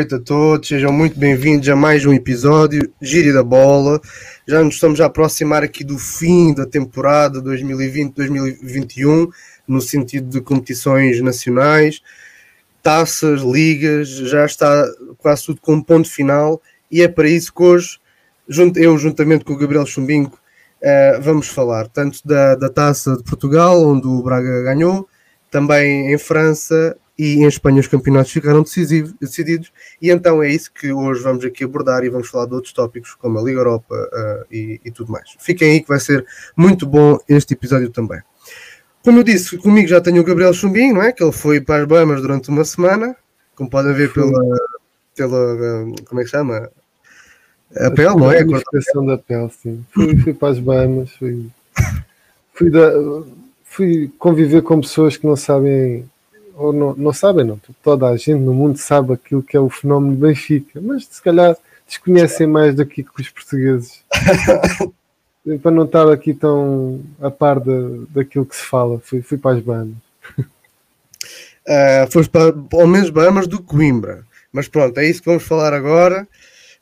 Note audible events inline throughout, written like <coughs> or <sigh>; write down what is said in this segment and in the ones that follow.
Noite a todos, sejam muito bem-vindos a mais um episódio Gire da Bola. Já nos estamos a aproximar aqui do fim da temporada 2020-2021, no sentido de competições nacionais, taças, ligas, já está quase tudo com um ponto final e é para isso que hoje, eu juntamente com o Gabriel Chumbinco, eh, vamos falar tanto da, da taça de Portugal, onde o Braga ganhou, também em França e em Espanha os campeonatos ficaram decididos, e então é isso que hoje vamos aqui abordar e vamos falar de outros tópicos como a Liga Europa uh, e, e, tudo mais. Fiquem aí que vai ser muito bom este episódio também. Como eu disse, comigo já tenho o Gabriel Chumbinho, não é? Que ele foi para as Bahamas durante uma semana, como podem ver pela, pela como é que chama? A pele, não é? A questão da pele, sim. Fui, fui para as Bahamas, fui, fui, da, fui conviver com pessoas que não sabem ou não, não sabem, não. Toda a gente no mundo sabe aquilo que é o fenómeno Benfica, mas se calhar desconhecem mais daqui que os portugueses. <laughs> para não estar aqui tão a par de, daquilo que se fala, fui, fui para as Bahamas. <laughs> Uh, foste para, ao menos Bahamas do Coimbra. Mas pronto, é isso que vamos falar agora.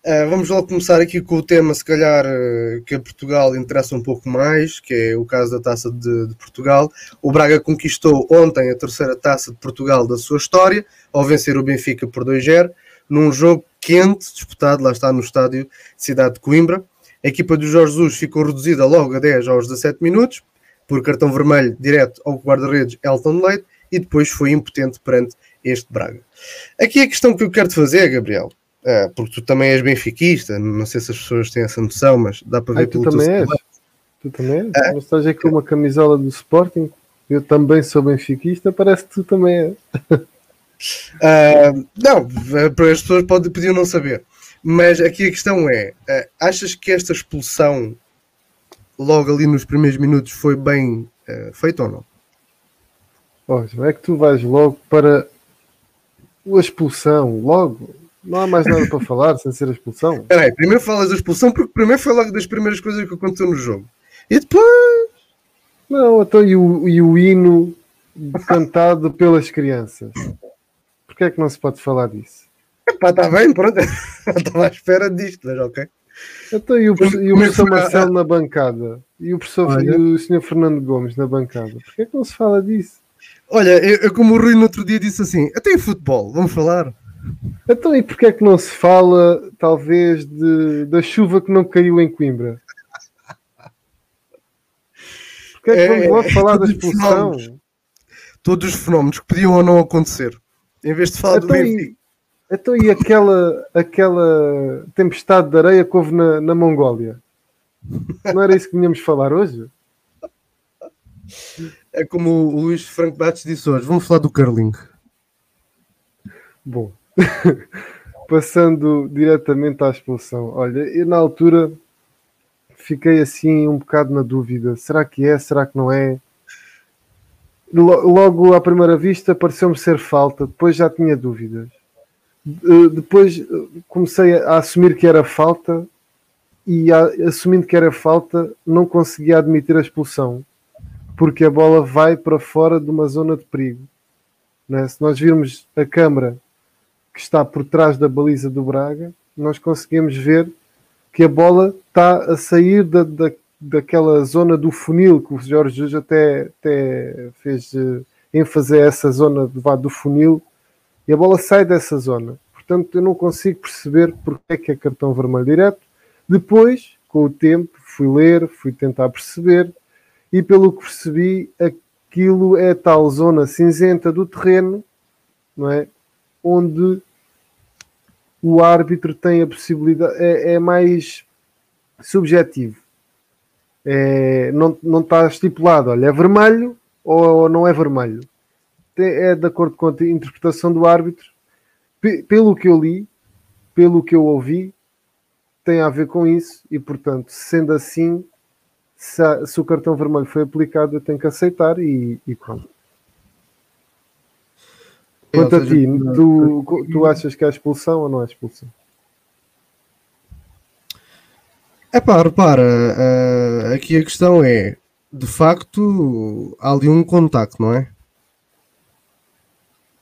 Uh, vamos logo começar aqui com o tema, se calhar, uh, que a Portugal interessa um pouco mais, que é o caso da Taça de, de, Portugal. O Braga conquistou ontem a terceira Taça de Portugal da sua história, ao vencer o Benfica por 2-0, num jogo quente, disputado, lá está, no estádio Cidade de Coimbra. A equipa do Jorge Jesus ficou reduzida logo a 10 aos 17 minutos, por cartão vermelho direto ao guarda-redes Elton Leite, e depois foi impotente perante este Braga. Aqui a questão que eu quero te fazer, Gabriel, é, porque tu também és benfiquista, não sei se as pessoas têm essa noção, mas dá para ver Ai, tu pelo também és. Tu também és. É. Estás aqui com uma camisola do Sporting, eu também sou benfiquista, parece que tu também és. Uh, <laughs> não, as pessoas podem, podiam não saber. Mas aqui a questão é: uh, achas que esta expulsão, logo ali nos primeiros minutos, foi bem uh, feita ou não? Olha, é que tu vais logo para a expulsão, logo. Não há mais nada para falar sem ser a expulsão. Peraí, primeiro falas da expulsão porque primeiro foi logo das primeiras coisas que aconteceu no jogo. E depois. Não, então e o, e o hino cantado pelas crianças? Porquê é que não se pode falar disso? Epá, está bem, pronto. <laughs> Estava à espera disto, mas ok. Então, e o, e o professor Marcelo na bancada? E o professor e o senhor Fernando Gomes na bancada? Porquê é que não se fala disso? Olha, eu, eu como o Rui no outro dia disse assim, até em futebol, vamos falar. Então, e porquê é que não se fala, talvez, de, da chuva que não caiu em Coimbra? Porquê é que vamos é, logo falar da expulsão? Todos os fenómenos que podiam ou não acontecer. Em vez de falar então, do Benfica. Então, e aquela, aquela tempestade de areia que houve na, na Mongólia? Não era isso que vinhamos falar hoje? É como o Luís Franco Bates disse hoje: vamos falar do curling. Bom, <laughs> passando diretamente à expulsão. Olha, eu na altura fiquei assim um bocado na dúvida: será que é, será que não é? Logo à primeira vista pareceu-me ser falta, depois já tinha dúvidas. Depois comecei a assumir que era falta e assumindo que era falta não conseguia admitir a expulsão porque a bola vai para fora de uma zona de perigo. É? Se nós virmos a câmara que está por trás da baliza do Braga, nós conseguimos ver que a bola está a sair da, da, daquela zona do funil que o Jorge Jesus até, até fez uh, ênfase a essa zona do, do funil e a bola sai dessa zona. Portanto, eu não consigo perceber porque é que é cartão vermelho direto. Depois, com o tempo, fui ler, fui tentar perceber e pelo que percebi, aquilo é tal zona cinzenta do terreno, não é? Onde o árbitro tem a possibilidade, é, é mais subjetivo. É, não, não está estipulado, olha, é vermelho ou não é vermelho. É de acordo com a interpretação do árbitro. P pelo que eu li, pelo que eu ouvi, tem a ver com isso e, portanto, sendo assim, se, a, se o cartão vermelho foi aplicado, eu tenho que aceitar e, e pronto. Quanto a ti, tu, tu achas que é expulsão ou não é expulsão? É pá, repara, uh, aqui a questão é, de facto, há ali um contacto, não é?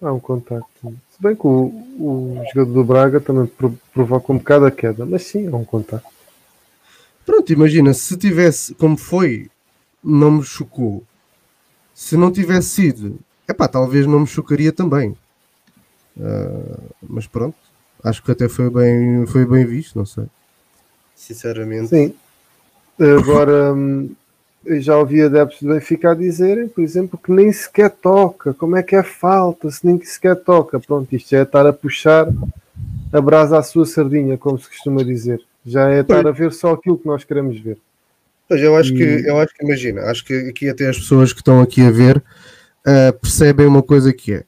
Há um contacto. Se bem que o, o jogador do Braga também provoca um bocado a queda, mas sim, há um contacto. Pronto, imagina, se tivesse, como foi, não me chocou. Se não tivesse sido, epá, talvez não me chocaria também. Uh, mas pronto, acho que até foi bem, foi bem visto, não sei. Sinceramente. Sim. Agora, hum, eu já ouvi adeptos do Benfica a dizerem, por exemplo, que nem sequer toca. Como é que é falta se nem sequer toca? Pronto, isto já é estar a puxar a brasa à sua sardinha, como se costuma dizer. Já é estar a ver só aquilo que nós queremos ver. Pois eu acho e... que eu acho que imagina, acho que aqui até as pessoas que estão aqui a ver uh, percebem uma coisa que é.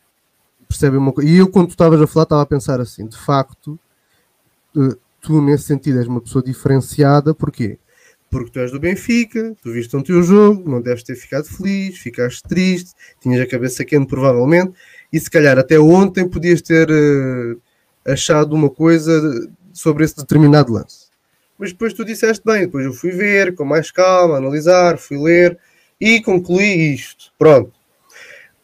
Percebem uma. E eu quando tu estavas a falar estava a pensar assim, de facto, uh, tu nesse sentido és uma pessoa diferenciada, porquê? Porque tu és do Benfica, tu viste o teu jogo, não deves ter ficado feliz, ficaste triste, tinhas a cabeça quente provavelmente, e se calhar até ontem podias ter uh, achado uma coisa sobre esse determinado lance mas depois tu disseste bem, depois eu fui ver com mais calma, analisar, fui ler e concluí isto. Pronto.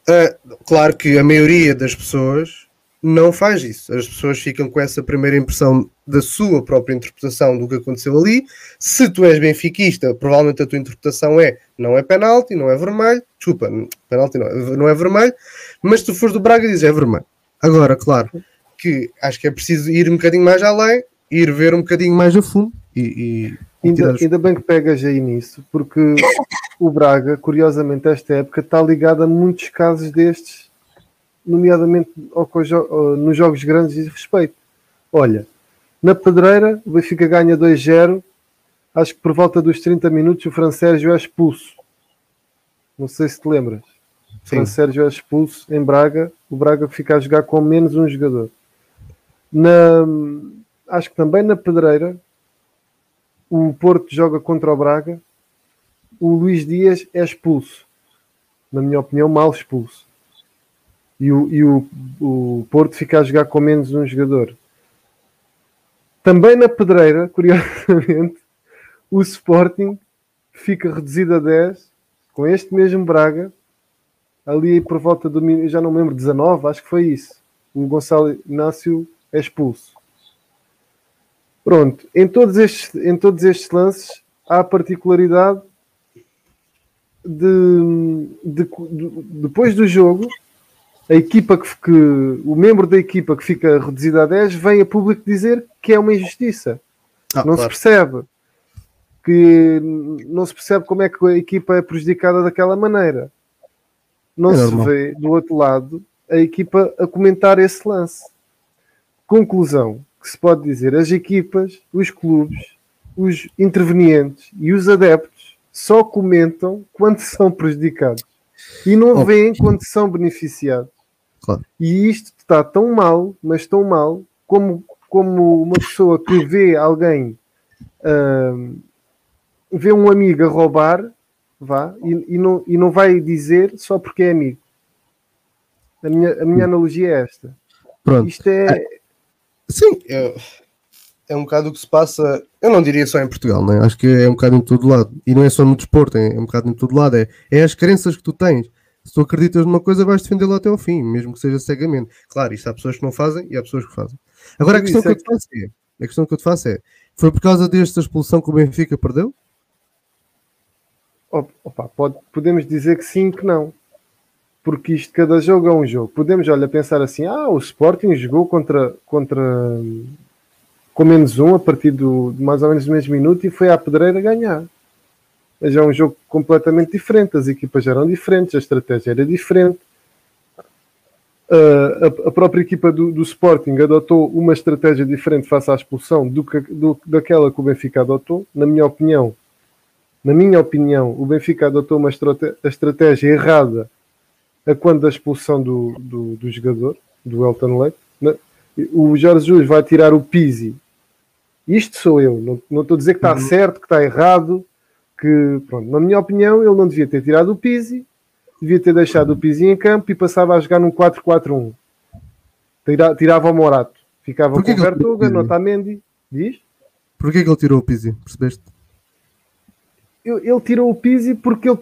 Uh, claro que a maioria das pessoas não faz isso. As pessoas ficam com essa primeira impressão da sua própria interpretação do que aconteceu ali. Se tu és benfiquista, provavelmente a tua interpretação é não é penalti, não é vermelho. Desculpa, penalti não, é, não é vermelho. Mas se tu fores do Braga, dizes é vermelho. Agora, claro que acho que é preciso ir um bocadinho mais além, ir ver um bocadinho mais a fundo e, e ainda, ainda, bem que pegas aí nisso, porque o Braga, curiosamente, esta época está ligado a muitos casos destes, nomeadamente ao, ao, nos jogos grandes de respeito. Olha, na Pedreira, o Benfica ganha 2-0. Acho que por volta dos 30 minutos o Fran Sérgio é expulso. Não sei se te lembras. O Fran Sérgio é expulso em Braga. O Braga fica a jogar com menos um jogador. Na, acho que também na Pedreira o Porto joga contra o Braga, o Luís Dias é expulso. Na minha opinião, mal expulso. E o, e o, o Porto fica a jogar com menos um jogador. Também na pedreira, <laughs> curiosamente, o Sporting fica reduzido a 10 com este mesmo Braga, ali por volta do já não me lembro, 19, acho que foi isso. O Gonçalo Inácio é expulso. Pronto, em todos estes, em todos estes lances há a particularidade de, de, de depois do jogo a equipa que, que, o membro da equipa que fica reduzida a 10 vem a público dizer que é uma injustiça. Ah, não claro. se percebe que não se percebe como é que a equipa é prejudicada daquela maneira. Não é se normal. vê do outro lado a equipa a comentar esse lance. Conclusão: que se pode dizer, as equipas, os clubes, os intervenientes e os adeptos só comentam quando <laughs> são prejudicados e não oh. veem quando são beneficiados. Claro. E isto está tão mal, mas tão mal, como, como uma pessoa que vê alguém uh, vê um amigo a roubar vá, e, e, não, e não vai dizer só porque é amigo. A minha, a minha hum. analogia é esta. Pronto. Isto é, Sim, é, é um bocado o que se passa, eu não diria só em Portugal, né? acho que é um bocado em todo lado. E não é só no desporto, é, é um bocado em todo lado. É, é as crenças que tu tens. Se tu acreditas numa coisa, vais defendê-la até ao fim, mesmo que seja cegamente. Claro, isto há pessoas que não fazem e há pessoas que fazem. Agora, a questão, que eu te faço é, a questão que eu te faço é: foi por causa desta expulsão que o Benfica perdeu? Opa, pode, podemos dizer que sim, que não porque isto, cada jogo é um jogo. Podemos, olha, pensar assim, ah, o Sporting jogou contra, contra com menos um a partir do, de mais ou menos o mesmo minuto e foi à pedreira ganhar. Mas é um jogo completamente diferente, as equipas eram diferentes, a estratégia era diferente. Uh, a, a, própria equipa do, do, Sporting adotou uma estratégia diferente face à expulsão do que, do, daquela que o Benfica adotou. Na minha opinião, na minha opinião, o Benfica adotou uma estratégia, estratégia errada a quando da expulsão do, do, do jogador, do Elton Leite. Né? O Jorge Jesus vai tirar o Pizzi. Isto sou eu, não, não estou a dizer que está uhum. certo, que está errado, que, pronto, na minha opinião, ele não devia ter tirado o Pizzi, devia ter deixado o Pizzi em campo e passava a jogar num 4-4-1. Tira, tirava o Morato, ficava com o Vertuga, Otamendi, diz? Porquê que ele tirou o Pizzi, percebeste? Ele tirou o Pizzi porque ele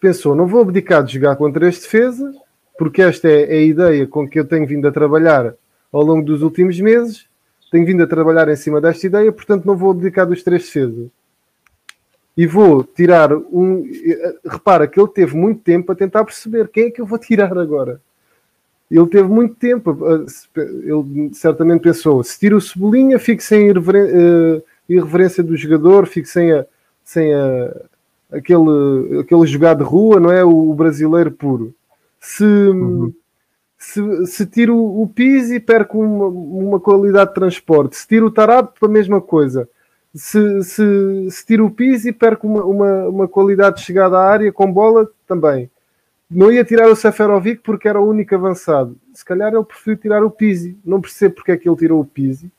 pensou, não vou abdicar de jogar contra este defesa porque esta é, é a ideia com que eu tenho vindo a trabalhar ao longo dos últimos meses. Tenho vindo a trabalhar em cima desta ideia, portanto não vou abdicar dos três defesas. E vou tirar um. Repara que ele teve muito tempo a tentar perceber quem é que eu vou tirar agora. Ele teve muito tempo, ele certamente pensou: se tiro o Cebolinha, fico sem irreveren irreverência do jogador, fico sem, a, sem a, aquele, aquele jogar de rua, não é? O, brasileiro puro. Se, uhum. se, se tiro o Pizzi, perco uma, uma qualidade de transporte. Se tiro o Tarab, a mesma coisa. Se, se, se tiro o Pizzi, perco uma, uma, uma qualidade de chegada à área com bola também. Não ia tirar o Seferovic porque era o único avançado. Se calhar ele preferiu tirar o Pizzi. Não percebo porque é que ele tirou o Pizzi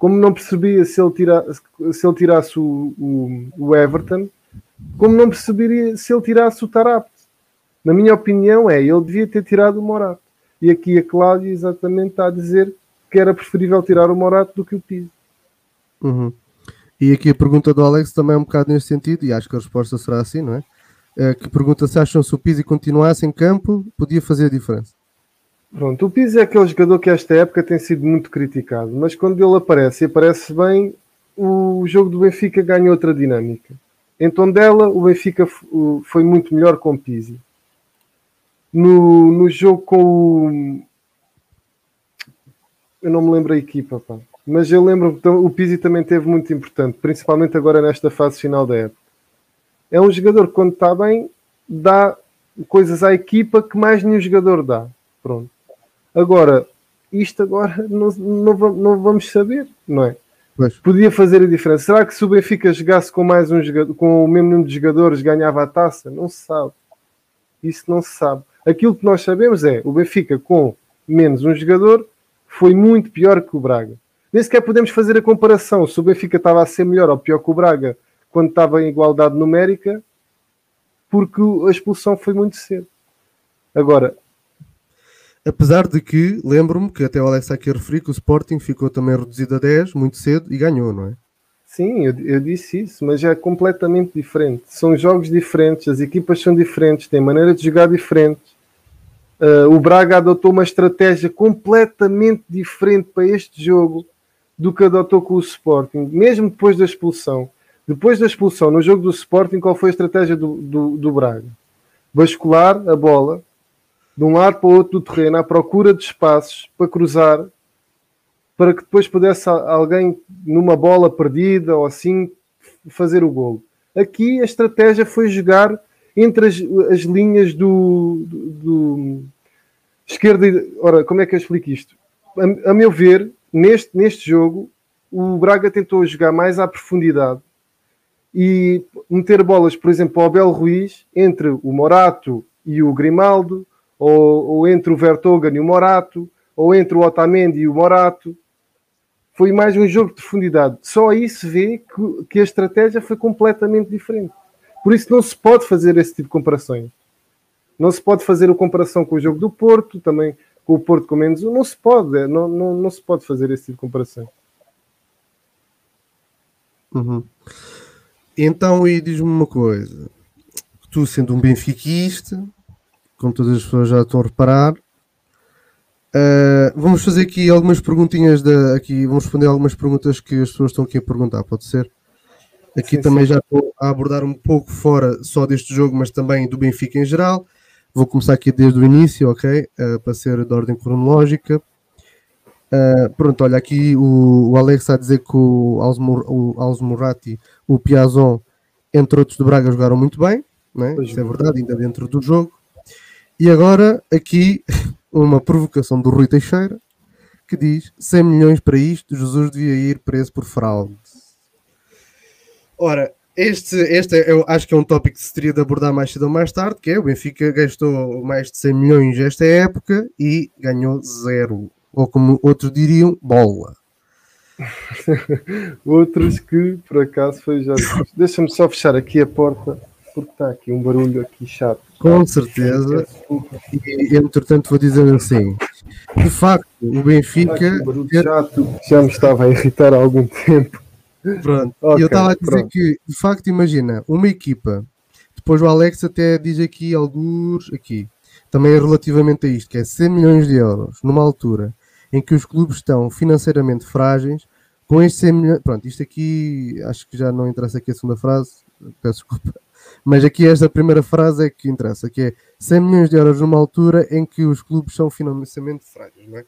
como não percebia se ele, tira, se ele tirasse o, o, o, Everton, como não perceberia se ele tirasse o Tarapte. Na minha opinião, é ele devia ter tirado o Morato. E aqui a Cláudia exatamente está a dizer que era preferível tirar o Morato do que o Pizzi. Uhum. E aqui a pergunta do Alex também é um bocado nesse sentido, e acho que a resposta será assim, não é? é que pergunta se acham se o Pizzi continuasse em campo, podia fazer a diferença. Pronto, o Pizzi é aquele jogador que esta época tem sido muito criticado, mas quando ele aparece e aparece bem, o jogo do Benfica ganha outra dinâmica. Em Tondela, o Benfica foi muito melhor com o Pizzi. No, no jogo com o. Eu não me lembro a equipa, pá. mas eu lembro que o Pizzi também teve muito importante, principalmente agora nesta fase final da época. É um jogador que, quando está bem, dá coisas à equipa que mais nenhum jogador dá. Pronto. Agora, isto agora não, não, não vamos saber, não é? Pois. Podia fazer a diferença. Será que se o Benfica jogasse com mais um jogador, com o mesmo número de jogadores, ganhava a taça? Não se sabe. Isso não se sabe. Aquilo que nós sabemos é o Benfica com menos um jogador foi muito pior que o Braga. Nem sequer podemos fazer a comparação se o Benfica estava a ser melhor ou pior que o Braga quando estava em igualdade numérica, porque a expulsão foi muito cedo. Agora, Apesar de que, lembro-me que até o Alex aqui referiu que o Sporting ficou também reduzido a 10 muito cedo e ganhou, não é? Sim, eu, eu, disse isso, mas é completamente diferente. São jogos diferentes, as equipas são diferentes, têm maneira de jogar diferente. Uh, o Braga adotou uma estratégia completamente diferente para este jogo do que adotou com o Sporting, mesmo depois da expulsão. Depois da expulsão, no jogo do Sporting, qual foi a estratégia do, do, do Braga? Bascular a bola, de um lado para o outro do terreno à procura de espaços para cruzar, para que depois pudesse alguém numa bola perdida ou assim fazer o golo. Aqui a estratégia foi jogar entre as, as linhas do, do, do, esquerda. Ora, como é que eu explico isto? A, a, meu ver, neste, neste jogo, o Braga tentou jogar mais à profundidade e meter bolas, por exemplo, ao Bel Ruiz entre o Morato e o Grimaldo, ou, ou entre o Vertogen e o Morato, ou entre o Otamendi e o Morato. Foi mais um jogo de profundidade. Só aí se vê que, que a estratégia foi completamente diferente. Por isso não se pode fazer esse tipo de comparações. Não se pode fazer a comparação com o jogo do Porto, também com o Porto com menos um. Não se pode, é, não, não, não se pode fazer esse tipo de comparação. Uhum. Então, e diz-me uma coisa: tu sendo um benfiquista, como todas as pessoas já estão a reparar. Uh, vamos fazer aqui algumas perguntinhas da, aqui, vamos responder algumas perguntas que as pessoas estão aqui a perguntar, pode ser? Aqui sim, também sim. já estou a abordar um pouco fora só deste jogo, mas também do Benfica em geral. Vou começar aqui desde o início, ok? Uh, para ser de ordem cronológica. Uh, pronto, olha, aqui o, o Alex está a dizer que o Alzmurati, o, o Piazon, entre outros de Braga, jogaram muito bem, né? isso é verdade, ainda dentro do jogo. E agora, aqui, <laughs> uma provocação do Rui Teixeira, que diz 100 milhões para isto, Jesus devia ir preso por fraude. Ora, este, este é, eu acho que é um tópico que se teria de abordar mais cedo ou mais tarde, que é o Benfica gastou mais de 100 milhões esta época e ganhou zero. Ou como outros diriam, bola. <laughs> outros que, por acaso, foi já... Deixa-me só fechar aqui a porta porque está aqui um barulho aqui chato. Com certeza. E entretanto vou dizer assim. De facto, o Benfica. Chato já me estava a irritar há algum tempo. Pronto. Okay, eu estava a dizer pronto. que, de facto, imagina, uma equipa. Depois o Alex até diz aqui alguns aqui. também é relativamente a isto, que é 100 milhões de euros numa altura em que os clubes estão financeiramente frágeis, com estes 100 milhões. Pronto, isto aqui acho que já não interessa aqui a segunda frase, peço desculpa. Mas aqui esta primeira frase é que interessa, que é 100 milhões de euros numa altura em que os clubes são financeiramente frágeis, não é?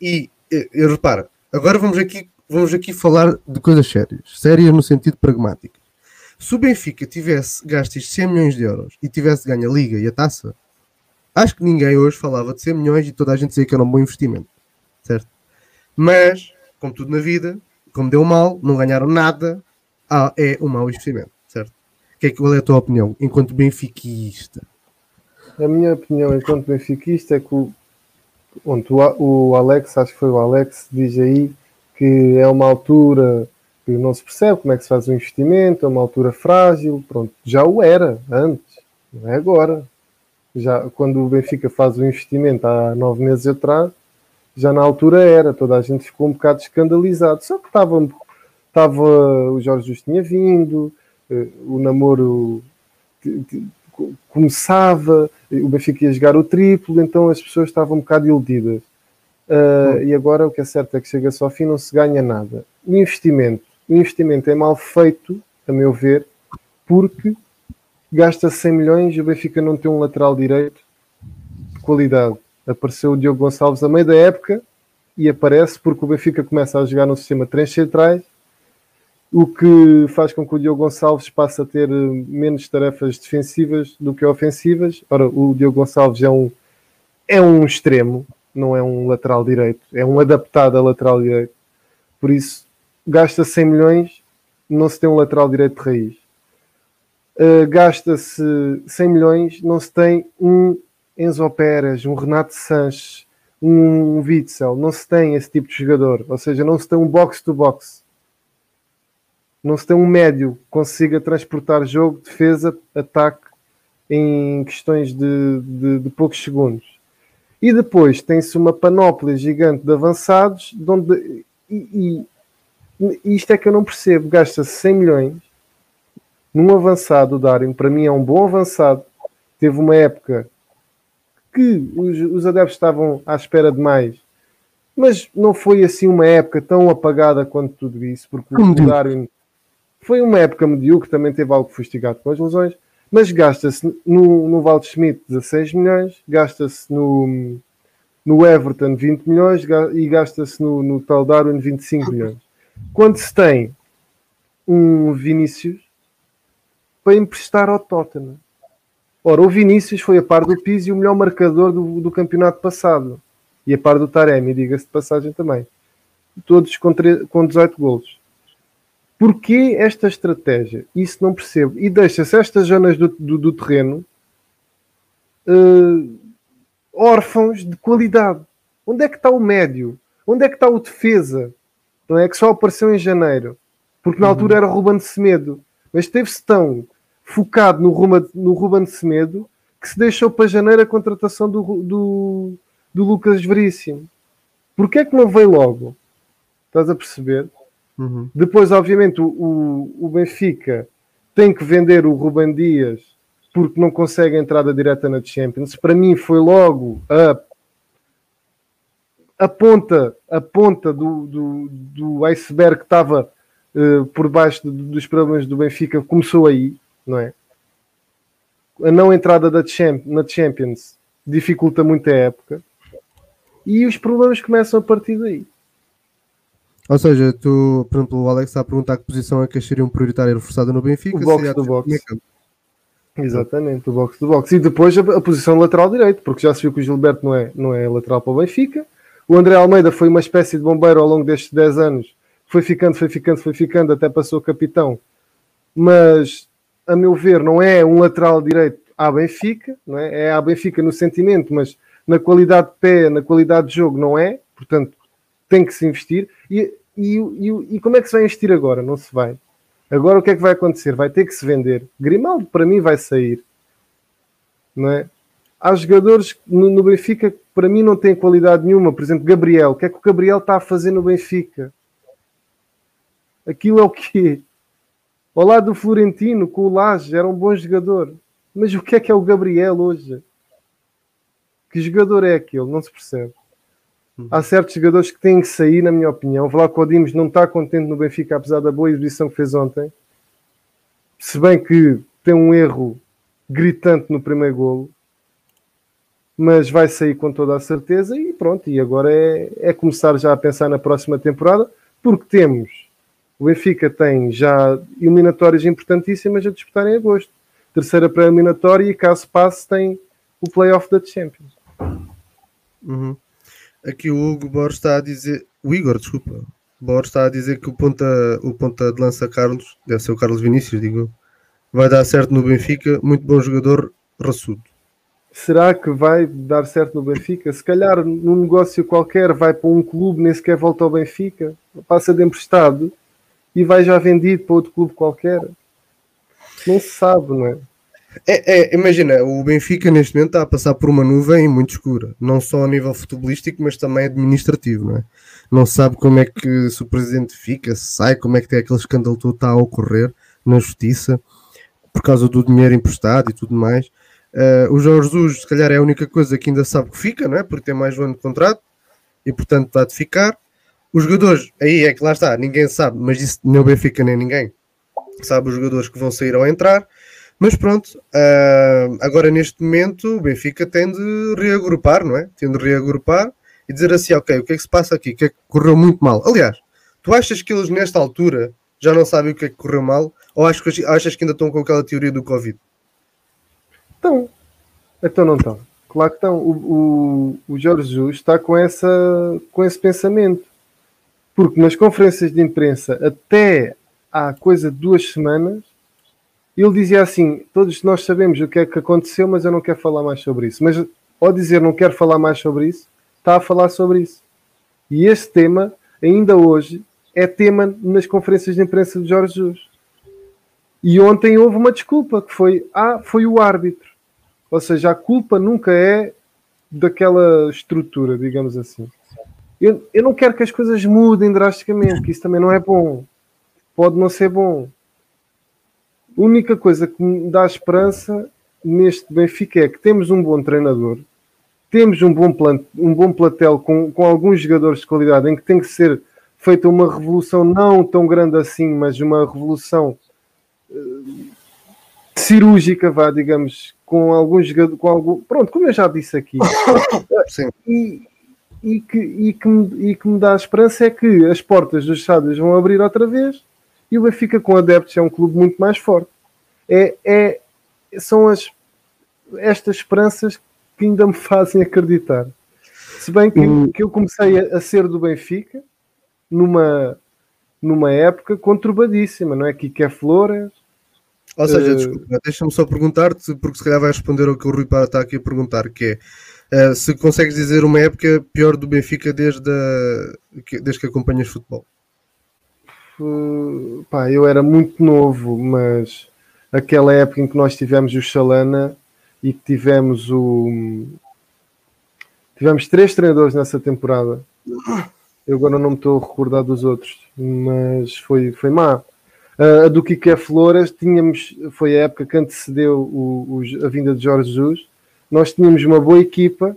E eu reparo, agora vamos aqui, vamos aqui falar de coisas sérias, sérias no sentido pragmático. Se o Benfica tivesse gasto estes 100 milhões de euros e tivesse ganho a Liga e a Taça, acho que ninguém hoje falava de 100 milhões e toda a gente dizia que era um bom investimento, certo? Mas, como tudo na vida, como deu mal, não ganharam nada, ah, é um mau investimento? Que é, qual é a tua opinião, enquanto benfiquista? A minha opinião enquanto benfiquista é que o, onde o Alex, acho que foi o Alex, diz aí que é uma altura que não se percebe como é que se faz o investimento, é uma altura frágil, pronto, já o era antes, não é agora. Já quando o Benfica faz o investimento há nove meses atrás, já na altura era, toda a gente ficou um bocado escandalizado. Só que estava, estava o Jorge Justo tinha vindo, o namoro começava, o Benfica ia jogar o triplo, então as pessoas estavam um bocado iludidas. Uh, e agora o que é certo é que chega-se ao fim não se ganha nada. O investimento, o investimento é mal feito, a meu ver, porque gasta 100 milhões e o Benfica não tem um lateral direito de qualidade. Apareceu o Diogo Gonçalves a meio da época e aparece porque o Benfica começa a jogar no sistema três centrais o que faz com que o Diogo Gonçalves passe a ter eh, menos tarefas defensivas do que ofensivas. Ora, o Diogo Gonçalves é um, é um extremo, não é um lateral direito, é um adaptado a lateral direito. Por isso, gasta 100 milhões, não se tem um lateral direito de raiz. Uh, gasta-se 100 milhões, não se tem um Enzo Pérez, um Renato Sanches, um Witzel, não se tem esse tipo de jogador, ou seja, não se tem um box-to-box não se tem um médio que consiga transportar jogo, defesa, ataque em questões de, de, de poucos segundos. E depois tem-se uma panóplia gigante de avançados, de onde, e, e, isto é que eu não percebo, gasta-se 100 milhões num avançado, o Darwin, para mim é um bom avançado, teve uma época que os, os adeptos estavam à espera de mais, mas não foi assim uma época tão apagada quanto tudo isso, porque o Darwin foi uma época medíocre, também teve algo fustigado com as lesões, mas gasta-se no, no Valde Schmidt 16 milhões, gasta-se no, no Everton 20 milhões e gasta-se no, no tal Darwin 25 milhões. Quando se tem um Vinícius para emprestar ao Tottenham. Ora, o Vinícius foi a par do Pizzi o melhor marcador do, do campeonato passado. E a par do Taremi, diga-se de passagem também. Todos com, com 18 golos. Porquê esta estratégia? Isso não percebo. E deixa-se estas zonas do, do, do terreno uh, órfãos de qualidade. Onde é que está o médio? Onde é que está o defesa? Não é que só apareceu em janeiro. Porque na uhum. altura era Ruben Semedo. Mas esteve-se tão focado no, Ruma, no Ruben Semedo que se deixou para janeiro a contratação do, do, do Lucas Veríssimo. Porquê é que não veio logo? Estás a perceber? Uhum. Depois, obviamente, o, o, Benfica tem que vender o Ruben Dias porque não consegue entrada direta na Champions. Para mim, foi logo a, a ponta, a ponta do, do, do iceberg que estava uh, por baixo de, dos problemas do Benfica. Começou aí, não é? A não entrada da na Champions dificulta muito a época e os problemas começam a partir daí. Ou seja, tu, por exemplo, o Alex está a perguntar que posição é que acharia um prioritário reforçado no Benfica. O box do box. Exatamente, o box do box. E depois a, a, posição lateral direito, porque já se viu que o Gilberto não é, não é lateral para o Benfica. O André Almeida foi uma espécie de bombeiro ao longo destes 10 anos. Foi ficando, foi ficando, foi ficando, até passou capitão. Mas, a meu ver, não é um lateral direito à Benfica, não é? é à Benfica no sentimento, mas na qualidade de pé, na qualidade de jogo, não é. Portanto, tem que se investir. E, e, e, e, como é que se vai investir agora? Não se vai. Agora o que é que vai acontecer? Vai ter que se vender. Grimaldo, para mim, vai sair. Não é? Há jogadores no, no Benfica que, para mim, não têm qualidade nenhuma. Por exemplo, Gabriel. O que é que o Gabriel está a fazer no Benfica? Aquilo é o quê? Ao lado do Florentino, com o Laje, era um bom jogador. Mas o que é que é o Gabriel hoje? Que jogador é aquele? Não se percebe. Há certos jogadores que têm que sair, na minha opinião. O Vlaco Dimos não está contente no Benfica, apesar da boa exibição que fez ontem. Se bem que tem um erro gritante no primeiro golo, mas vai sair com toda a certeza e pronto. E agora é, é começar já a pensar na próxima temporada, porque temos o Benfica tem já eliminatórias importantíssimas a disputar em agosto. Terceira pré-eliminatória e caso passe tem o playoff da Champions. Uhum. Aqui o Hugo Borges está a dizer, o Igor, desculpa, Borges está a dizer que o ponta, o ponta de lança Carlos, deve ser o Carlos Vinícius, digo, vai dar certo no Benfica, muito bom jogador, raçudo. Será que vai dar certo no Benfica? Se calhar num negócio qualquer vai para um clube, nem sequer volta ao Benfica, passa de emprestado e vai já vendido para outro clube qualquer. Não se sabe, não é? É, é, imagina, o Benfica neste momento está a passar por uma nuvem muito escura, não só a nível futebolístico, mas também administrativo, não é? Não sabe como é que se o presidente fica, se sai, como é que tem aquele escândalo todo está a ocorrer na justiça, por causa do dinheiro emprestado e tudo mais. Uh, o Jorge Jesus, se calhar, é a única coisa que ainda sabe que fica, não é? Porque tem mais um ano de contrato e, portanto, está de ficar. Os jogadores, aí é que lá está, ninguém sabe, mas isso nem o Benfica nem ninguém sabe os jogadores que vão sair ou entrar. Mas pronto, uh, agora neste momento o Benfica tem de reagrupar, não é? Tem de reagrupar e dizer assim, ok, o que é que se passa aqui? O que é que correu muito mal? Aliás, tu achas que eles nesta altura já não sabem o que é que correu mal? Ou achas que, achas que ainda estão com aquela teoria do Covid? Estão. Então não estão. Claro que estão. O, o, o Jorge Jesus está com, essa, com esse pensamento. Porque nas conferências de imprensa, até há coisa de duas semanas, ele dizia assim: Todos nós sabemos o que é que aconteceu, mas eu não quero falar mais sobre isso. Mas ao dizer não quero falar mais sobre isso, está a falar sobre isso. E esse tema, ainda hoje, é tema nas conferências de imprensa de Jorge Jesus. E ontem houve uma desculpa, que foi, ah, foi o árbitro. Ou seja, a culpa nunca é daquela estrutura, digamos assim. Eu, eu não quero que as coisas mudem drasticamente, que isso também não é bom. Pode não ser bom. A única coisa que me dá esperança neste Benfica é que temos um bom treinador, temos um bom, plant, um bom platel com, com alguns jogadores de qualidade em que tem que ser feita uma revolução não tão grande assim, mas uma revolução uh, cirúrgica, vá, digamos, com alguns jogadores, com algum, pronto, como eu já disse aqui. <coughs> Sim. E, e que, e, que me, e que me dá a esperança é que as portas dos estádios vão abrir outra vez e o Benfica com adeptos é um clube muito mais forte. É, é, são as, estas esperanças que ainda me <laughs> fazem acreditar. Se bem que, hum. que eu comecei a, a, ser do Benfica numa, numa época conturbadíssima, não é? Que é Flores. Ou seja, uh, desculpa, deixa-me só perguntar-te, porque se calhar vai responder ao que o Rui Para está aqui a perguntar, que é Uh, se consegues dizer uma época pior do Benfica desde, a, desde que acompanhas futebol? Pá, eu era muito novo, mas aquela época em que nós tivemos o Chalana e que tivemos o. Tivemos três treinadores nessa temporada. Eu agora não me estou a recordar dos outros, mas foi, foi má. A do Kike Flores tínhamos, foi a época que antecedeu o, o, a vinda de Jorge Jesus nós tínhamos uma boa equipa,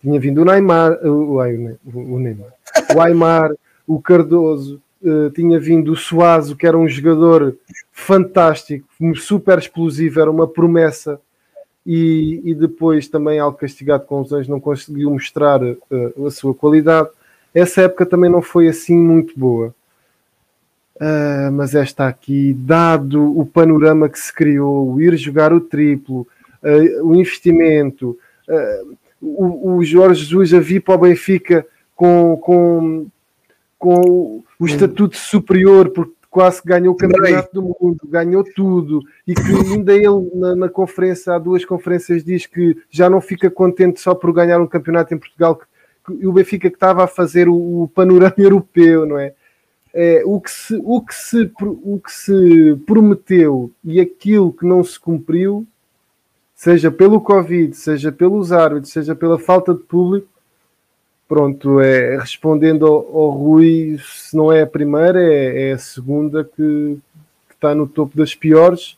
tinha vindo o Neymar, o, o, o Neymar, o Aymar, o Cardoso, uh, tinha vindo o Suazo, que era um jogador fantástico, super explosivo, era uma promessa, e, e depois também, algo castigado com os anos, não conseguiu mostrar uh, a sua qualidade. Essa época também não foi assim muito boa. Uh, mas esta aqui, dado o panorama que se criou, o ir jogar o triplo, o investimento, o, o, Jorge Jesus a vir para o Benfica com, com, com o estatuto superior, porque quase ganhou o campeonato do mundo, ganhou tudo, e que ainda ele na, na, conferência, há duas conferências, diz que já não fica contente só por ganhar um campeonato em Portugal, que, que o Benfica que estava a fazer o, o panorama <laughs> europeu, não é? é? o, que se, o, que se, o que se prometeu e aquilo que não se cumpriu seja pelo Covid, seja pelos árbitros, seja pela falta de público, pronto, é respondendo ao, ao Rui, se não é a primeira, é, é a segunda que, que, está no topo das piores.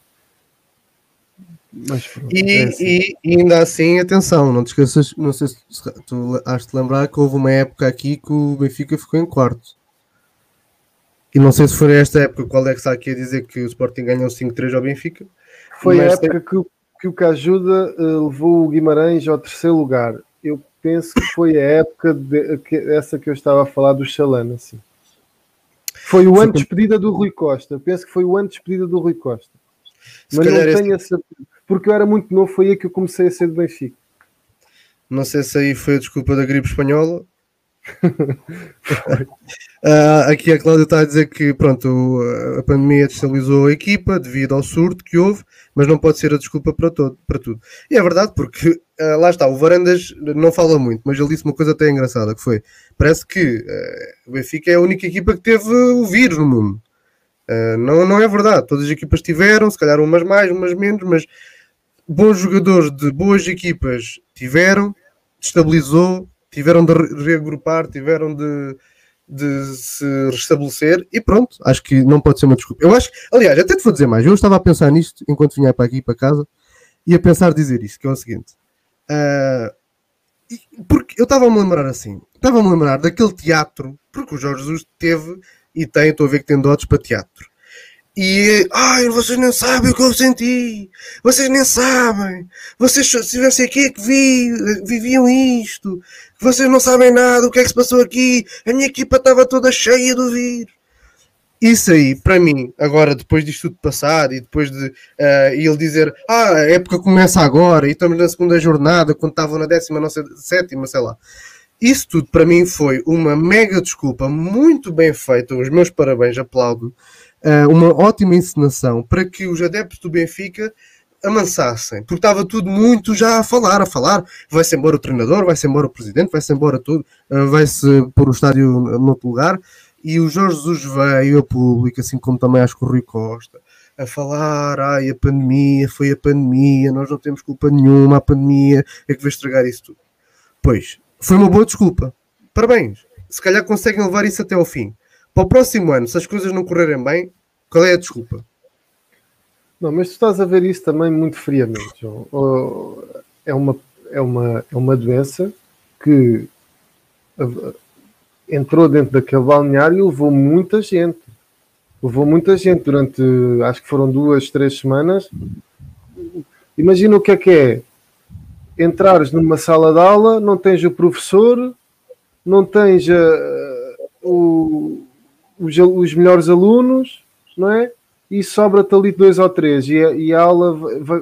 Mas, pronto, e, é assim. e, ainda assim, atenção, não te esqueças, não sei se tu has de lembrar que houve uma época aqui que o Benfica ficou em quarto. E não sei se foi esta época que o Alex está aqui a dizer que o Sporting ganhou 5-3 ao Benfica. Foi a época que, que o Cajuda uh, levou o Guimarães ao terceiro lugar. Eu penso que foi a época de, que, essa que eu estava a falar do Chalana, assim. Foi o ano de despedida do Rui Costa. Penso que foi o ano de despedida do Rui Costa. Se Mas não tenho esse... essa. Porque eu era muito novo, foi aí que eu comecei a ser do Benfica. Não sei se aí foi a desculpa da gripe espanhola uh, <laughs> aqui a Cláudia está a dizer que pronto, a pandemia destabilizou a equipa devido ao surto que houve, mas não pode ser a desculpa para, todo, para tudo. E é verdade, porque uh, lá está, o Varandas não fala muito, mas ele disse uma coisa até engraçada, que foi, parece que uh, o Benfica é a única equipa que teve o vírus no mundo. não, não é verdade, todas as equipas tiveram, se calhar umas mais, umas menos, mas bons jogadores de boas equipas tiveram, destabilizou, tiveram de reagrupar, tiveram de, de se restabelecer e pronto, acho que não pode ser uma desculpa. Eu acho, aliás, até te vou dizer mais, eu estava a pensar nisto enquanto vinha para aqui para casa e a pensar dizer isto, que é o seguinte. Uh, porque eu estava a me lembrar assim, estava a me lembrar daquele teatro, porque o Jorge Jesus teve e tem, estou a ver que tem dotes para teatro. E, ai, vocês nem sabem o que eu senti. Vocês nem sabem. Vocês, se tivessem aqui, é que vi, viviam isto. Vocês não sabem nada. O que é que se passou aqui? A minha equipa estava toda cheia de ouvir. Isso aí, para mim, agora, depois disto tudo passar e depois de uh, ele dizer, ah, a época começa agora e estamos na segunda jornada, quando estavam na décima, não sei, sétima, sei lá. Isso tudo, para mim, foi uma mega desculpa, muito bem feita. Os meus parabéns, aplaudo uma ótima encenação para que os adeptos do Benfica amansassem, porque estava tudo muito já a falar, a falar, vai-se embora o treinador, vai-se embora o presidente, vai-se embora tudo, uh, vai-se pôr o estádio no outro lugar, e o Jorge Jesus veio a público, assim como também acho que o Rui Costa, a falar, ai, a pandemia, foi a pandemia, nós não temos culpa nenhuma, a pandemia é que vai estragar isso tudo. Pois, foi uma boa desculpa. Parabéns. Se calhar conseguem levar isso até ao fim. Para o próximo ano, se as coisas não correrem bem, qual é a desculpa? Não, mas tu estás a ver isso também muito friamente, João. É uma, é uma, é uma doença que entrou dentro daquele balneário e levou muita gente. Levou muita gente durante, acho que foram duas, três semanas. Imagina o que é que é entrares numa sala de aula, não tens o professor, não tens uh, o, os, os melhores alunos, não é? E sobra-te ali dois ou três e a, e a aula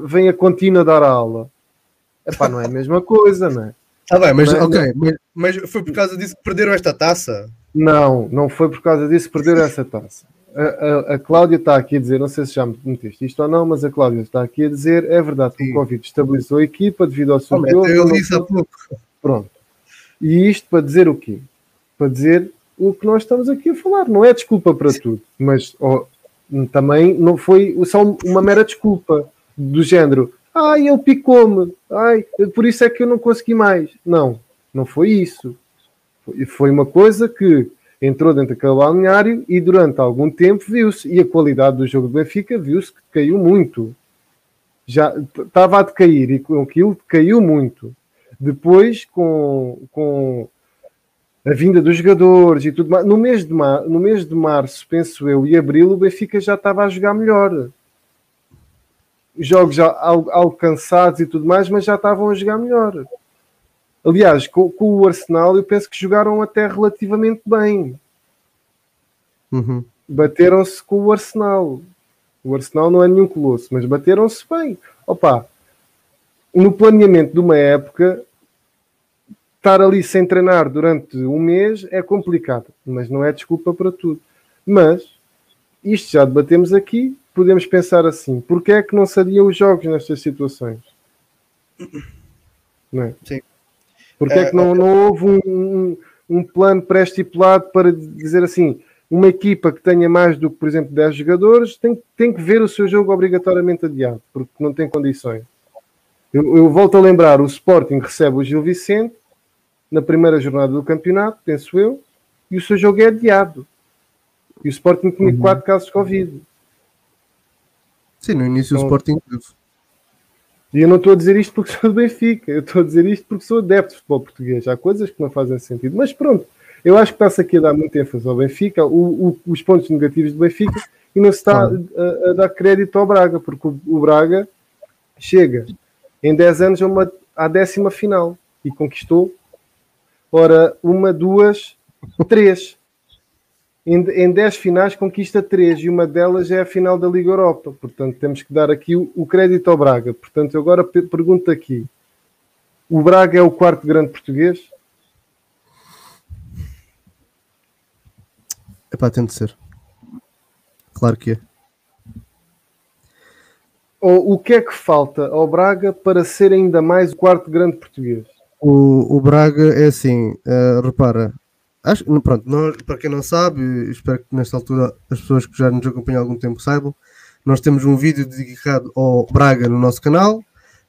vem a contínua dar a aula. Epá, não é a mesma coisa, não é? Tá bem, mas, mas, ok, mas, mas, foi por causa disso que perderam esta taça? Não, não foi por causa disso que perderam essa taça. A, a, a, Cláudia está aqui a dizer, não sei se já me meteste isto ou não, mas a Cláudia está aqui a dizer, é verdade que o Covid estabilizou a equipa devido ao seu jogo. Eu disse há pouco. Pronto. E isto para dizer o quê? Para dizer o que nós estamos aqui a falar. Não é desculpa para tudo, mas oh, também não foi só uma mera desculpa do género. Ai, ele picou-me. Ai, por isso é que eu não consegui mais. Não, não foi isso. Foi uma coisa que entrou dentro daquele balneário e durante algum tempo viu-se. E a qualidade do jogo do Benfica viu-se que caiu muito. Já estava a decair e com aquilo caiu muito. Depois, com, com a vinda dos jogadores e tudo mais. No mês, de mar, no mês de março, penso eu, e abril, o Benfica já estava a jogar melhor. Jogos já alcançados e tudo mais, mas já estavam a jogar melhor. Aliás, com, com o Arsenal, eu penso que jogaram até relativamente bem. Uhum. Bateram-se com o Arsenal. O Arsenal não é nenhum colosso, mas bateram-se bem. Opa, no planeamento de uma época, estar ali sem treinar durante um mês é complicado, mas não é desculpa para tudo. Mas isto já debatemos aqui, podemos pensar assim: porque é que não sadiam os jogos nestas situações? Não é? Sim. Porque é, é que não, não houve um, um, um plano pré-estipulado para dizer assim: uma equipa que tenha mais do que, por exemplo, 10 jogadores tem, tem que ver o seu jogo obrigatoriamente adiado, porque não tem condições. Eu, eu volto a lembrar: o Sporting recebe o Gil Vicente na primeira jornada do campeonato, penso eu, e o seu jogo é adiado. E o Sporting tinha uhum. quatro casos de Covid. Sim, no início então, o Sporting teve. E eu não estou a dizer isto porque sou do Benfica, eu estou a dizer isto porque sou adepto de futebol português. Há coisas que não fazem sentido. Mas pronto, eu acho que está-se aqui a dar muito ênfase ao Benfica, o, o, os pontos negativos do Benfica, e não se está a, a, dar crédito ao Braga, porque o, o, Braga chega em 10 anos a uma, à décima final e conquistou, ora, uma, duas, três. Em, em 10 finais conquista 3 e uma delas é a final da Liga Europa. Portanto, temos que dar aqui o, o crédito ao Braga. Portanto, eu agora pergunto aqui: o Braga é o quarto grande português? É para tem de ser. Claro que é. O, o que é que falta ao Braga para ser ainda mais o quarto grande português? O, o Braga é assim, uh, repara, Acho, pronto, nós, para quem não sabe, espero que nesta altura as pessoas que já nos acompanham há algum tempo saibam, nós temos um vídeo dedicado ao Braga no nosso canal,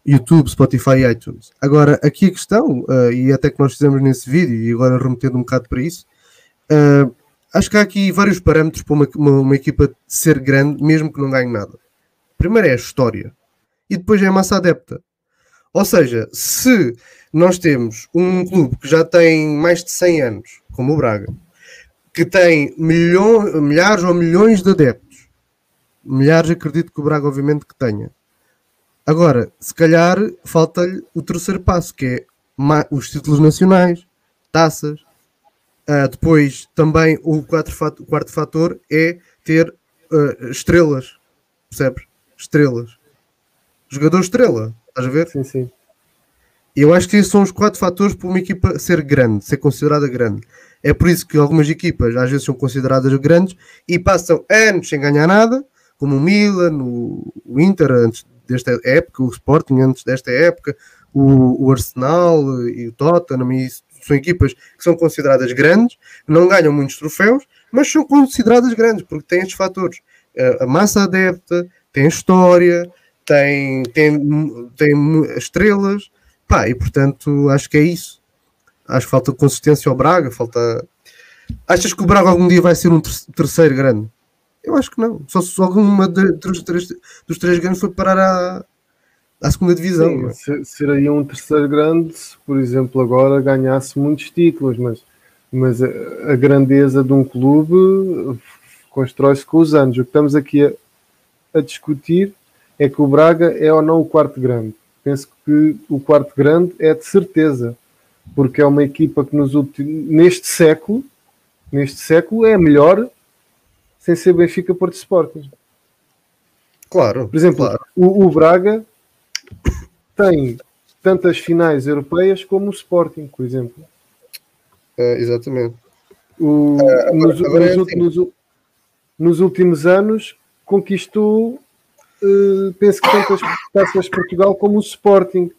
YouTube, Spotify e iTunes. Agora, aqui a questão, uh, e até que nós fizemos nesse vídeo, e agora remetendo um bocado para isso, uh, acho que há aqui vários parâmetros para uma, uma, uma, equipa ser grande, mesmo que não ganhe nada. Primeiro é a história, e depois é a massa adepta. Ou seja, se nós temos um clube que já tem mais de 100 anos, como o Braga, que tem milhões, milhares ou milhões de adeptos, milhares acredito que o Braga obviamente que tenha. Agora, se calhar falta-lhe o terceiro passo, que é os títulos nacionais, taças. Uh, depois também o, o quarto fator é ter uh, estrelas, percebes? Estrelas. Jogador estrela, estás a ver? Sim, sim. Eu acho que esses são os quatro fatores para uma equipa ser grande, ser considerada grande. É por isso que algumas equipas às vezes são consideradas grandes e passam anos sem ganhar nada, como o Milan, o, Inter antes desta época, o Sporting antes desta época, o, o Arsenal e o Tottenham, e são equipas que são consideradas grandes, não ganham muitos troféus, mas são consideradas grandes porque têm estes fatores. A massa adepta, tem história, tem, tem, tem estrelas, Pá, e portanto acho que é isso. Acho que falta consistência ao Braga, falta. Achas que o Braga algum dia vai ser um terceiro grande? Eu acho que não. Só se alguma dos três, dos três grandes for parar à, à segunda divisão. Sim, é? seria um terceiro grande se, por exemplo, agora ganhasse muitos títulos, mas, mas a, a grandeza de um clube constrói-se com os anos. O que estamos aqui a, a discutir é que o Braga é ou não o quarto grande penso que o quarto grande é de certeza, porque é uma equipa que nos últimos, neste século, neste século é a melhor sem ser Benfica Porto Sporting. Claro. Por exemplo, claro. O, o, Braga tem tantas finais europeias como o Sporting, por exemplo. É, exatamente. O, agora, nos, agora é nos, assim. nos, nos, últimos anos conquistou uh, penso que tantas taças Portugal como o Sporting.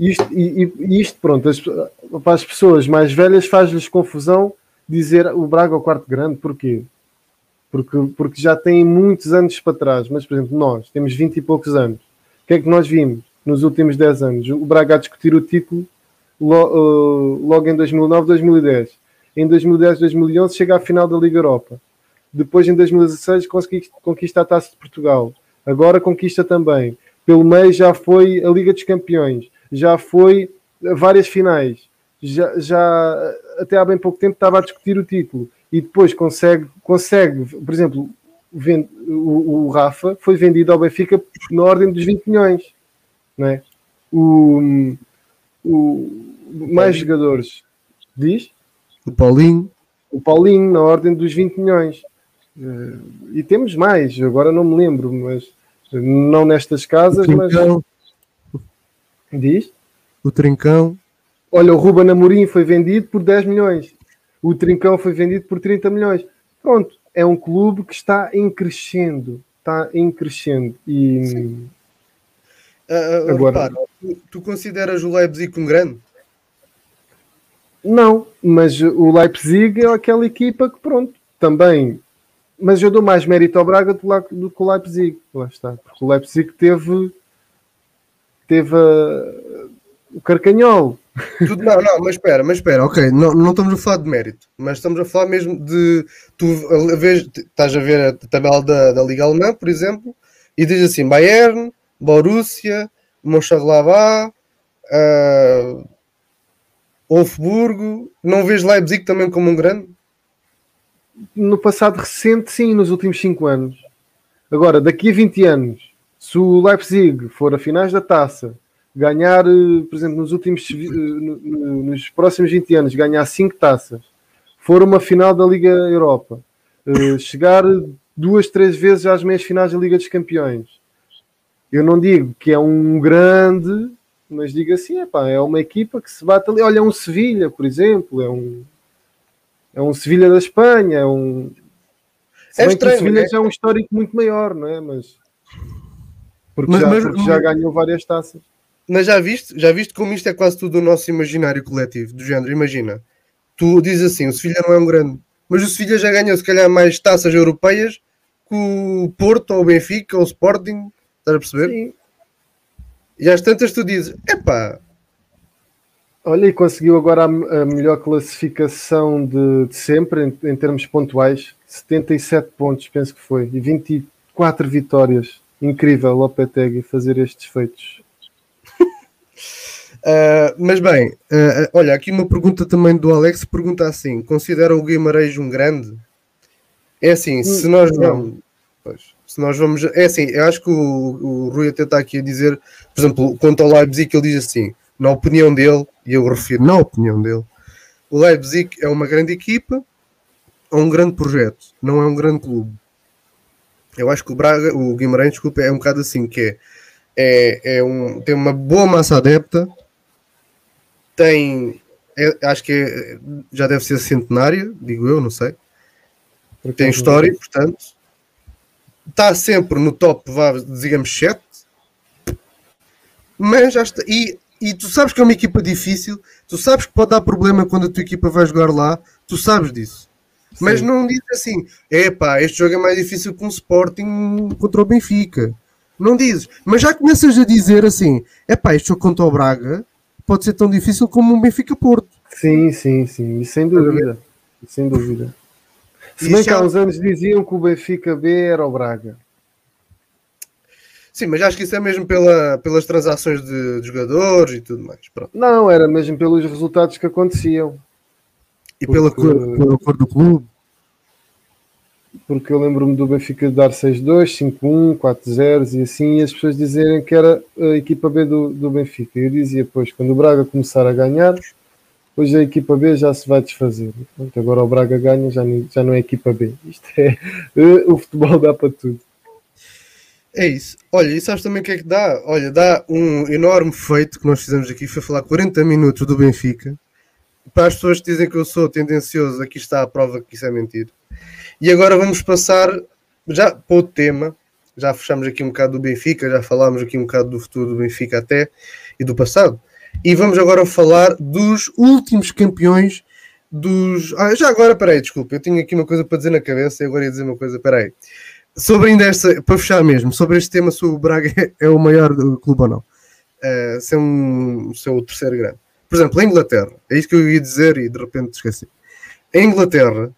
Isto, e, e isto pronto, as, para as pessoas mais velhas faz-lhes confusão dizer o Braga é o quarto grande, porquê? Porque, porque já tem muitos anos para trás, mas por exemplo, nós temos 20 e poucos anos. O que é que nós vimos nos últimos 10 anos? O Braga a discutir o título logo em 2009, 2010. Em 2010, 2011 chega à final da Liga Europa. Depois, em 2016, conquista a Taça de Portugal. Agora conquista também. Pelo meio já foi a Liga dos Campeões. Já foi várias finais. Já, já até há bem pouco tempo estava a discutir o título. E depois consegue, consegue por exemplo, vende, o, o, Rafa foi vendido ao Benfica na ordem dos 20 milhões. Não é? o, o, mais jogadores diz? O Paulinho. O Paulinho na ordem dos 20 milhões. E temos mais, agora não me lembro, mas não nestas casas, mas. Diz? O Trincão. Olha, o Ruben Amorim foi vendido por 10 milhões. O Trincão foi vendido por 30 milhões. Pronto, é um clube que está em crescendo. Está em crescendo. E. Uh, agora, repara, tu, tu consideras o Leipzig um grande? Não, mas o Leipzig é aquela equipa que, pronto, também mas eu dou mais mérito ao Braga do, que o Leipzig. Lá está. Porque o Leipzig teve. Teve uh, o Carcanhol. Tudo, não, não, mas espera, mas espera, ok, não, não estamos a falar de mérito, mas estamos a falar mesmo de tu a vez, estás a ver a tabela da, da Liga Alemã, por exemplo, e diz assim: Bayern, Borussia, Mönchengladbach, uh. Não vês Leipzig também como um grande? No passado recente, sim, nos últimos 5 anos. Agora, daqui a 20 anos, se o Leipzig for a finais da taça, ganhar, eh, por exemplo, nos últimos eh, nos próximos 20 anos, ganhar 5 taças, for uma final da Liga Europa, eh, chegar duas, três vezes às meias finais da Liga dos Campeões. Eu não digo que é um grande, mas digo assim, epá, é uma equipa que se bate ali. Olha, é um Sevilha, por exemplo, é um é um Sevilha da Espanha, é um se é estranho, o Sevilha é... já é um histórico muito maior, não é? Mas porque, mas, já, mas, porque já ganhou várias taças. Mas já viste, já viste como isto é quase tudo o nosso imaginário coletivo, do género, imagina, tu dizes assim, o Sevilha não é um grande, mas o Sevilha já ganhou se calhar mais taças europeias que o Porto, ou o Benfica, ou o Sporting, estás a perceber? Sim. E às tantas tu dizes, epá... Olha, e conseguiu agora a, a melhor classificação de, de sempre, em, em termos pontuais, 77 pontos, penso que foi, e 24 vitórias. Incrível, Lopetegui fazer estes feitos. uh, <laughs> mas bem, uh, olha, aqui uma pergunta também do Alex, pergunta assim, considera o Guimarães um grande? É assim, se nós não... Pois, se nós vamos... É assim, eu acho que o, o Rui até está aqui a dizer, por exemplo, quanto ao Leipzig, ele diz assim, na opinião dele, e eu refiro na opinião dele, o Leipzig é uma grande equipa, é um grande projeto, não é um grande clube. Eu acho que o Braga, o Guimarães, desculpa, é um bocado assim, que é, é, é um, tem uma boa massa adepta, tem, é, acho que é, já deve ser centenária, digo eu, não sei. Porque tem história, portanto, está sempre no top, digamos, 7, mas já está, e, e tu sabes que é uma equipa difícil, tu sabes que pode dar problema quando a tua equipa vai jogar lá, tu sabes disso. Mas Sim. não diz assim, epá, este jogo é mais difícil que um Sporting contra o Benfica. Não dizes. Mas já começas a dizer assim, epá, este jogo contra o Braga pode ser tão difícil como um Benfica Porto. Sim, sim, sim. E sem dúvida. sem dúvida. Se bem que há uns anos diziam que o Benfica B era o Braga. Sim, mas acho que isso é mesmo pela, pelas transações de, de jogadores e tudo mais. Pronto. Não, era mesmo pelos resultados que aconteciam. E porque, pela, cor, pela cor do clube? Porque eu lembro-me do Benfica dar 6-2, 5-1, 4-0 e assim, e as pessoas dizerem que era a equipa B do, do Benfica. Eu dizia, pois, quando o Braga começar a ganhar, hoje a equipa B já se vai desfazer. Portanto, agora o Braga ganha, já, já não é equipa B. Isto é, <laughs> o futebol dá para tudo. É isso. Olha, e sabes também o que é que dá? Olha, dá um enorme feito que nós fizemos aqui, foi falar 40 minutos do Benfica para as pessoas que dizem que eu sou tendencioso, aqui está a prova que isso é mentira. E agora vamos passar já para o tema. Já fechamos aqui um bocado do Benfica, já falámos aqui um bocado do futuro do Benfica até e do passado. E vamos agora falar dos últimos campeões dos. Ah, já agora, peraí, desculpa, eu tinha aqui uma coisa para dizer na cabeça e agora ia dizer uma coisa, peraí. Sobre ainda esta, para fechar mesmo, sobre este tema, se o Braga <laughs> é o maior clube ou não. Uh, se é um, se é o terceiro grande. Por exemplo, a Inglaterra, é isso que eu ia dizer e de repente esqueci. Em Inglaterra,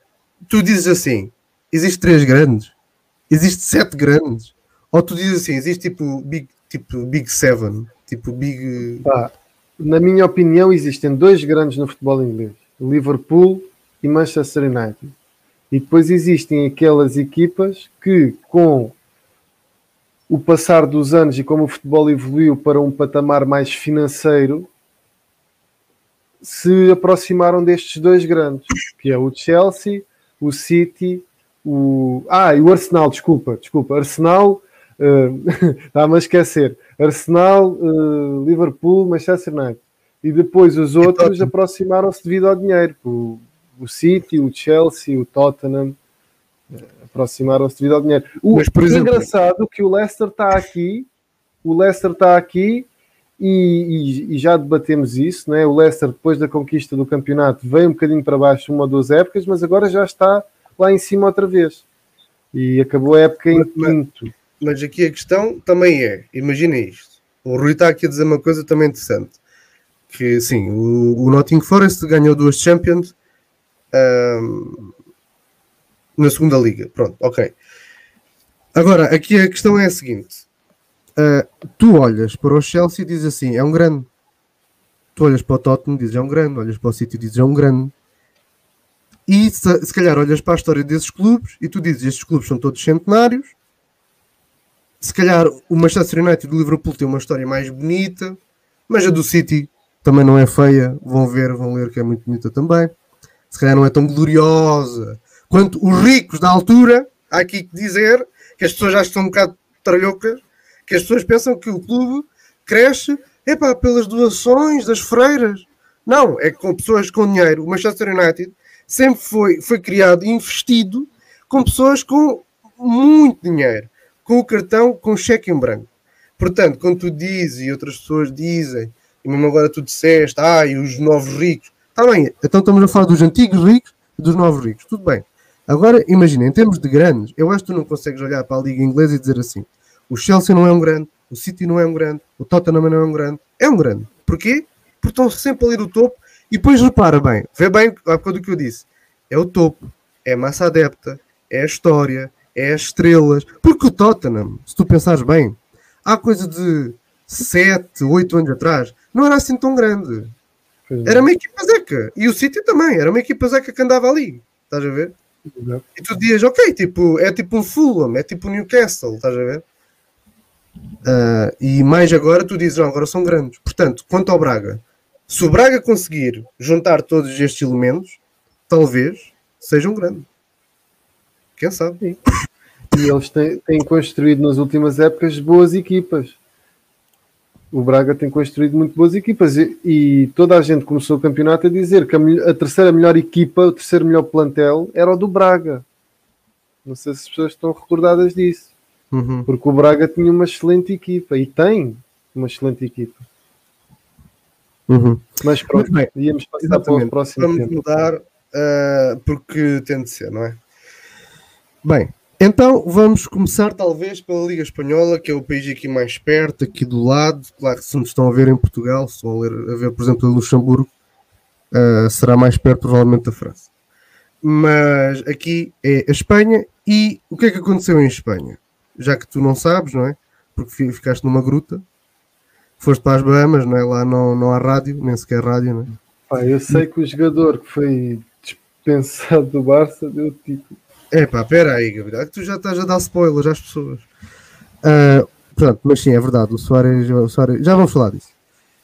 tu dizes assim: existe três grandes, existe sete grandes, ou tu dizes assim: existe tipo Big, tipo big Seven, tipo Big. Na minha opinião, existem dois grandes no futebol inglês: Liverpool e Manchester United. E depois existem aquelas equipas que, com o passar dos anos e como o futebol evoluiu para um patamar mais financeiro, se aproximaram destes dois grandes, que é o Chelsea, o City, o. Ah, e o Arsenal, desculpa, desculpa, Arsenal. <laughs> Uh, Está-me a esquecer. Arsenal, uh, Liverpool, Manchester United. E depois os outros aproximaram-se devido ao dinheiro. O, o City, o Chelsea, o Tottenham uh, aproximaram-se devido ao dinheiro. O, Mas, por é exemplo... engraçado que o Leicester está aqui, o Leicester está aqui e, e, e, já debatemos isso, né? o Leicester depois da conquista do campeonato veio um bocadinho para baixo uma ou duas épocas, mas agora já está lá em cima outra vez. E acabou a época em quinto. Mas aqui a questão também é, imagina isto, o Rui está aqui a dizer uma coisa também interessante, que sim, o, o Nottingham Forest ganhou duas Champions na segunda liga, pronto, ok. Agora, aqui a questão é a seguinte, uh, tu olhas para o Chelsea e dizes assim, é um grande. Tu olhas para o Tottenham e dizes é um grande, olhas para o City e dizes é um grande. E se, se calhar olhas para a história desses clubes e tu dizes estes clubes são todos centenários. Se calhar o Manchester United e o Liverpool têm uma história mais bonita, mas a do City também não é feia. Vão ver, vão ler que é muito bonita também. Se calhar não é tão gloriosa quanto os ricos da altura. Há aqui que dizer que as pessoas já estão um bocado tralhocas, que as pessoas pensam que o clube cresce epá, pelas doações das freiras. Não, é com pessoas com dinheiro. O Manchester United sempre foi, foi criado, investido com pessoas com muito dinheiro, com o cartão, com cheque em branco. Portanto, quando tu dizes e outras pessoas dizem, e mesmo agora tu disseste, ah, e os novos ricos, está bem, então estamos a falar dos antigos ricos e dos novos ricos, tudo bem. Agora, imagina, em termos de grandes, eu acho que tu não consegues olhar para a Liga Inglesa e dizer assim: o Chelsea não é um grande, o City não é um grande, o Tottenham não é um grande. É um grande. Porquê? Porque estão sempre ali no topo e depois repara bem, vê bem a do que eu disse. É o topo, é a massa adepta, é a história, é as estrelas. Porque o Tottenham, se tu pensares bem, há coisa de 7, 8 anos atrás, não era assim tão grande. Era uma equipa zeca. E o City também, era uma equipa zeca que andava ali. Estás a ver? E tu dizias, ok, tipo, é tipo um Fulham, é tipo um Newcastle, estás a ver? Uh, e mais agora tu dizes, não, agora são grandes. Portanto, quanto ao Braga, se o Braga conseguir juntar todos estes elementos, talvez seja um grande. Quem sabe? E eles têm, têm, construído nas últimas épocas boas equipas. O Braga tem construído muito boas equipas e, e toda a gente começou o campeonato a dizer que a, a, terceira melhor equipa, o terceiro melhor plantel era o do Braga. Não sei se as pessoas estão recordadas disso. Uhum. Porque o Braga tinha uma excelente equipa e tem uma excelente equipa. Uhum. Mas pronto, bem, íamos passar exatamente. para o próximo Vamos tempo. mudar uh, porque tem de ser, não é? Bem, então vamos começar talvez pela Liga Espanhola, que é o país aqui mais perto, aqui do lado. Claro que se nos estão a ver em Portugal, se estão a, ler, a ver, por exemplo, em Luxemburgo, uh, será mais perto provavelmente da França. Mas aqui é a Espanha e o que é que aconteceu em Espanha? Já que tu não sabes, não é? Porque ficaste numa gruta, foste para as Bahamas, não é? Lá não, não há rádio, nem sequer rádio, não é? Eu sei que o jogador que foi dispensado do Barça deu tipo. É pá, pera aí, Gabriel, tu já estás a dar spoilers às pessoas. Uh, pronto, mas sim, é verdade, o Soares, o Soares, já vamos falar disso.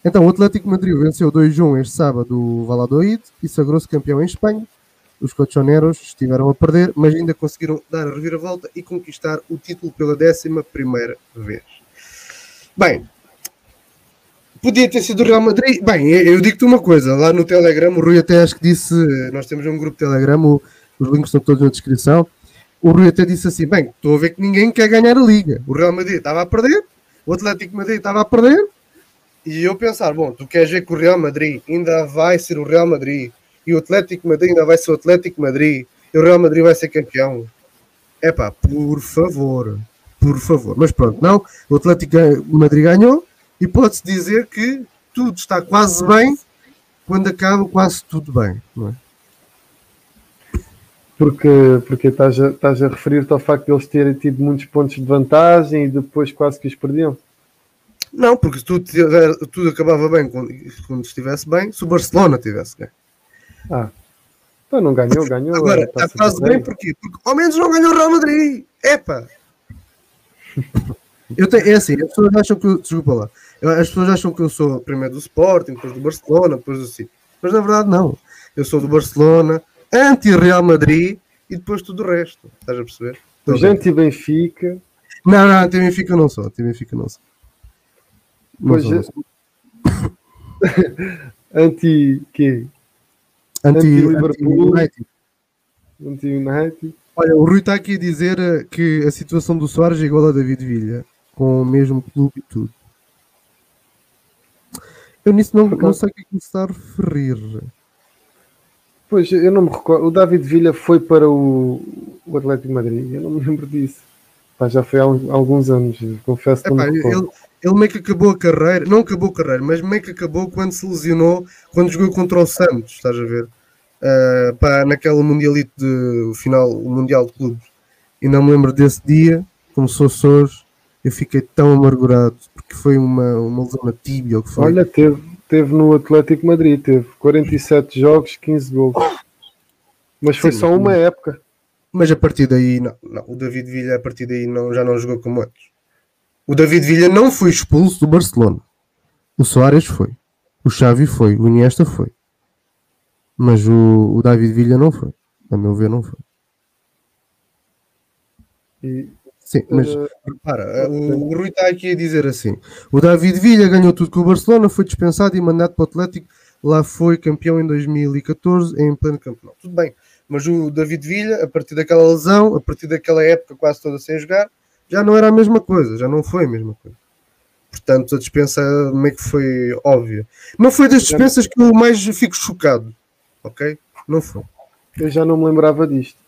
Então, o Atlético Madrid venceu 2-1 este sábado o Valladolid e sagrou-se campeão em Espanha. Os colchoneros estiveram a perder, mas ainda conseguiram dar a reviravolta e conquistar o título pela décima primeira vez. Bem, Podia ter sido o Real Madrid. Bem, eu digo-te uma coisa, lá no Telegram, o Rui até acho que disse, nós temos um grupo Telegram, os links estão todos na descrição. O Rui até disse assim: bem, estou a ver que ninguém quer ganhar a liga. O Real Madrid estava a perder, o Atlético Madrid estava a perder, e eu pensar: bom, tu queres ver que o Real Madrid ainda vai ser o Real Madrid, e o Atlético Madrid ainda vai ser o Atlético Madrid, e o Real Madrid vai ser campeão. É pá, por favor, por favor. Mas pronto, não, o Atlético Madrid ganhou e pode-se dizer que tudo está quase bem quando acaba quase tudo bem, não é? Porque, porque estás, a, estás a referir-te ao facto de eles terem tido muitos pontos de vantagem e depois quase que os perdiam? Não, porque tudo, tudo acabava bem quando, quando estivesse bem, se o Barcelona tivesse bem. Ah, então não ganhou, ganhou. Agora, está quase bem, bem porquê? Porque ao menos não ganhou o Real Madrid. Epa! Eu tenho, é assim, as pessoas acham que. Desculpa lá. As pessoas acham que eu sou primeiro do Sporting, depois do Barcelona, depois do City. Mas na verdade não. Eu sou do Barcelona, anti-Real Madrid e depois tudo o resto. Estás a perceber? Depois anti-Benfica. Não, não, anti-Benfica não sou. Anti-Benfica não sou. Não pois sou, é... <laughs> anti quê? Anti-Liverpool. Anti-United. Olha, o Rui está aqui a dizer eh, que a situação do Soares é igual a David Villa, com o mesmo clube e tudo. Eu nisso não, não sei o que é me está a referir. Pois, eu não me recordo. O David Villa foi para o, o Atlético Madrid. Eu não me lembro disso. Pá, já foi há, alguns anos, confesso que não me ele, ele meio que acabou a carreira, não acabou a carreira, mas meio que acabou quando se lesionou, quando jogou contra o Santos, estás a ver? uh, pá, naquela mundialite de final, o Mundial de Clubes. E não me lembro desse dia, como se fosse hoje, eu fiquei tão amargurado porque foi uma, uma lesão na tíbia. Que foi. Olha, teve, teve no Atlético Madrid, teve 47 jogos, 15 gols. Mas foi Sim, só uma época. Mas a partir daí, não, não, o David Villa a partir daí não, já não jogou como antes. O David Villa não foi expulso do Barcelona. O Soares foi. O Xavi foi. O Iniesta foi. Mas o, o David Villa não foi. A meu ver, não foi. E, Sim, mas uh, repara, o, o Rui está aqui a dizer assim: o David Villa ganhou tudo com o Barcelona, foi dispensado e mandado para o Atlético. Lá foi campeão em 2014 em pleno campeonato. Tudo bem, mas o David Villa, a partir daquela lesão, a partir daquela época quase toda sem jogar, já não era a mesma coisa, já não foi a mesma coisa. Portanto, a dispensa meio que foi óbvia. Não foi das dispensas que eu mais fico chocado, ok? Não foi. Eu já não me lembrava disto.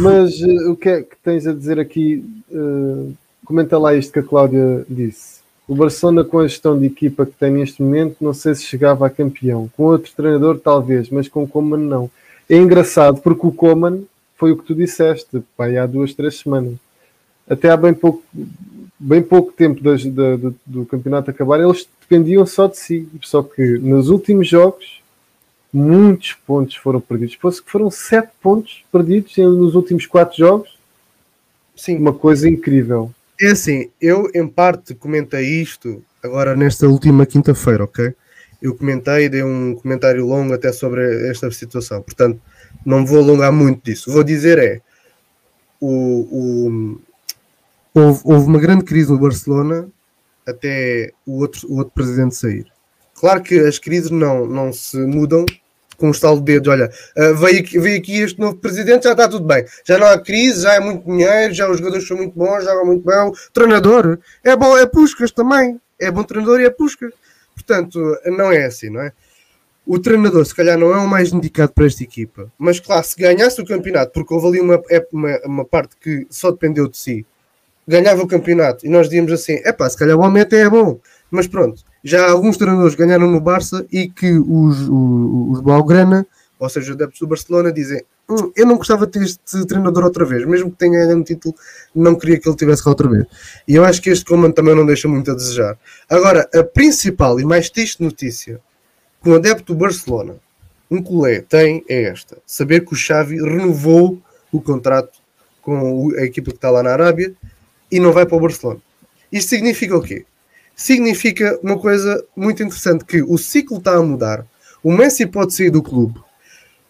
Mas uh, o que é que tens a dizer aqui? Uh, comenta lá isto que a Cláudia disse. O Barcelona, com a gestão de equipa que tem neste momento, não sei se chegava a campeão. Com outro treinador, talvez, mas com o Coman, não. É engraçado porque o Coman foi o que tu disseste, pai, há duas, três semanas. Até há bem pouco, bem pouco tempo das, da, do, do campeonato acabar, eles dependiam só de si. Só que nos últimos jogos, muitos pontos foram perdidos. Fosse que foram sete pontos perdidos nos últimos quatro jogos. Sim. Uma coisa incrível. É assim, eu em parte comentei isto agora nesta última quinta-feira, ok? eu comentei, dei um comentário longo até sobre esta situação. Portanto, não vou alongar muito disso. Vou dizer é o, o houve, houve, uma grande crise no Barcelona até o outro, o outro presidente sair. Claro que as crises não, não se mudam com um estalo de dedos. Olha, uh, veio, aqui, veio aqui este novo presidente, já está tudo bem. Já não há crise, já é muito dinheiro, já os jogadores são muito bons, jogam muito bem. Treinador é bom, é Puscas também. É bom treinador e é Puscas. Portanto, não é assim, não é? O treinador, se calhar, não é o mais indicado para esta equipa, mas claro, se ganhasse o campeonato, porque houve ali uma, uma, uma parte que só dependeu de si, ganhava o campeonato e nós dizíamos assim: é pá, se calhar o até é bom, mas pronto, já alguns treinadores ganharam no Barça e que os, os, os ou seja, os adeptos do Barcelona, dizem: hum, eu não gostava de ter este treinador outra vez, mesmo que tenha ganhado um título, não queria que ele tivesse cá outra vez. E eu acho que este comando também não deixa muito a desejar. Agora, a principal e mais triste notícia que um adepto do Barcelona, um colé, tem é esta: saber que o Xavi renovou o contrato com a equipa que está lá na Arábia e não vai para o Barcelona. Isto significa o quê? Significa uma coisa muito interessante: que o ciclo está a mudar. O Messi pode sair do clube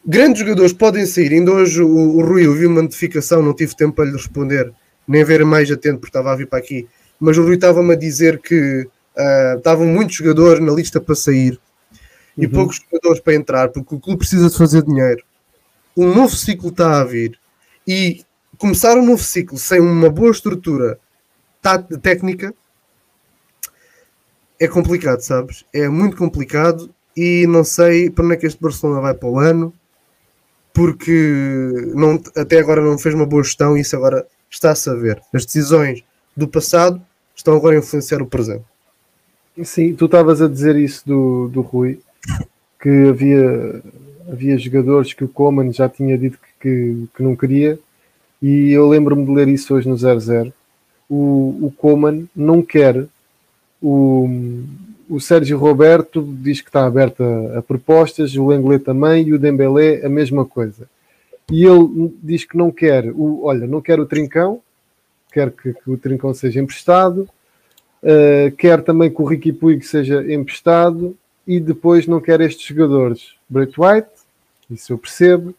Grandes jogadores podem sair. Ainda hoje o, o Rui, eu vi uma notificação, não tive tempo para lhe responder, nem ver mais atento porque estava a vir para aqui. Mas o Rui estava-me a dizer que uh, estavam muitos jogadores na lista para sair e uhum. poucos jogadores para entrar, porque o clube precisa de fazer dinheiro. Um novo ciclo está a vir e começar um novo ciclo sem uma boa estrutura técnica é complicado, sabes? É muito complicado e não sei para onde é que este Barcelona vai para o ano porque não, até agora não fez uma boa gestão e isso agora está-se a ver. As decisões do passado estão agora a influenciar o presente. Sim, tu estavas a dizer isso do, do Rui, que havia, havia jogadores que o Coman já tinha dito que, que, que não queria, e eu lembro-me de ler isso hoje no 00. O, o Coman não quer o, o Sérgio Roberto diz que está aberto a, a, propostas, o Lenglet também e o Dembélé a mesma coisa. E ele diz que não quer, o, olha, não quer o Trincão, quer que, que o Trincão seja emprestado, uh, quer também que o Ricky Puig seja emprestado e depois não quer estes jogadores. Brett White, isso eu percebo,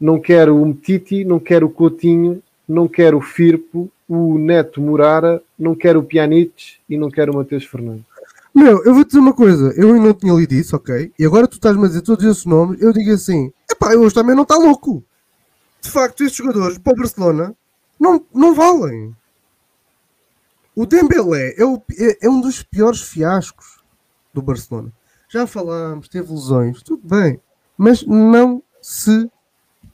não quer o Mtiti, não quer o Coutinho, não quer o Firpo, o Neto Murara, não quer o Pjanic e não quer o Mateus Fernandes. Meu, eu vou dizer uma coisa, eu ainda não tinha lido isso, ok? E agora tu estás-me a dizer todos esses nomes, eu digo assim, epá, hoje também não está louco. De facto, estes jogadores para o Barcelona não, não valem. O Dembélé é, o, é, é um dos piores fiascos do Barcelona. Já falámos, teve lesões, tudo bem, mas não se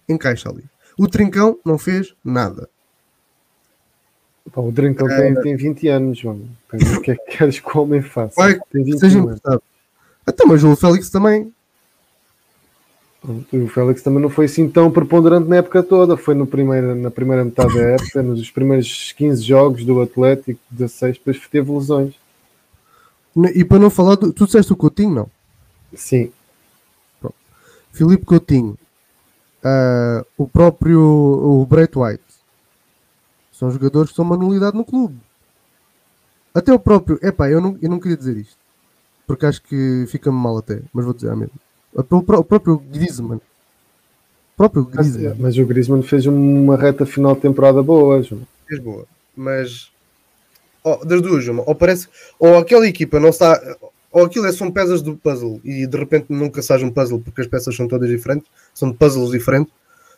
encaixa ali. O Trincão não fez nada. Pá, o Drinkle é, tem, tem 20 anos, mano. O que é que queres que o homem faça? Vai, tem 20 seja anos. Até, mas o Félix também. O Félix também não foi assim tão preponderante na época toda, foi no primeiro, na primeira metade da época, nos primeiros 15 jogos do Atlético, 16, depois teve lesões. E para não falar, do, tu disseste o Coutinho, não? Sim. Pronto. Filipe Coutinho, uh, o próprio o Brett White, são jogadores que são uma nulidade no clube. Até o próprio, epá, eu não, eu não queria dizer isto, porque acho que fica-me mal até, mas vou dizer a mesmo. O, próprio Griezmann. O próprio Griezmann. Mas, mas, o Griezmann fez uma reta final de temporada boa, João. Fez boa, mas oh, das duas, uma, ou parece, ou aquela equipa não está, ou aquilo é, são peças do puzzle e de repente nunca sai um puzzle porque as peças são todas diferentes, são de puzzles diferentes,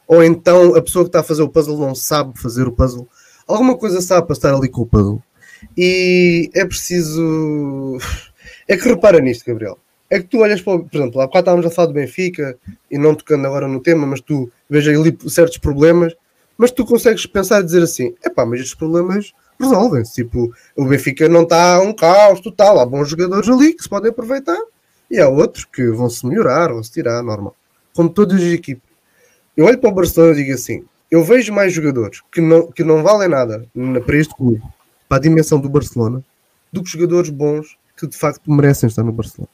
ou então a pessoa que está a fazer o puzzle não sabe fazer o puzzle, alguma coisa sabe para estar ali com o puzzle. E é preciso. É que repara nisto, Gabriel. É que tu olhas para, por exemplo, há bocado estávamos a falar do Benfica e não tocando agora no tema, mas tu vejas ali certos problemas, mas tu consegues pensar e dizer assim: é pá, mas estes problemas resolvem-se. Tipo, o Benfica não está um caos total. Há bons jogadores ali que se podem aproveitar e há outros que vão se melhorar, vão se tirar, normal. Como todas as equipes. Eu olho para o Barcelona e digo assim: eu vejo mais jogadores que não, que não valem nada para este clube, para a dimensão do Barcelona, do que jogadores bons que de facto merecem estar no Barcelona.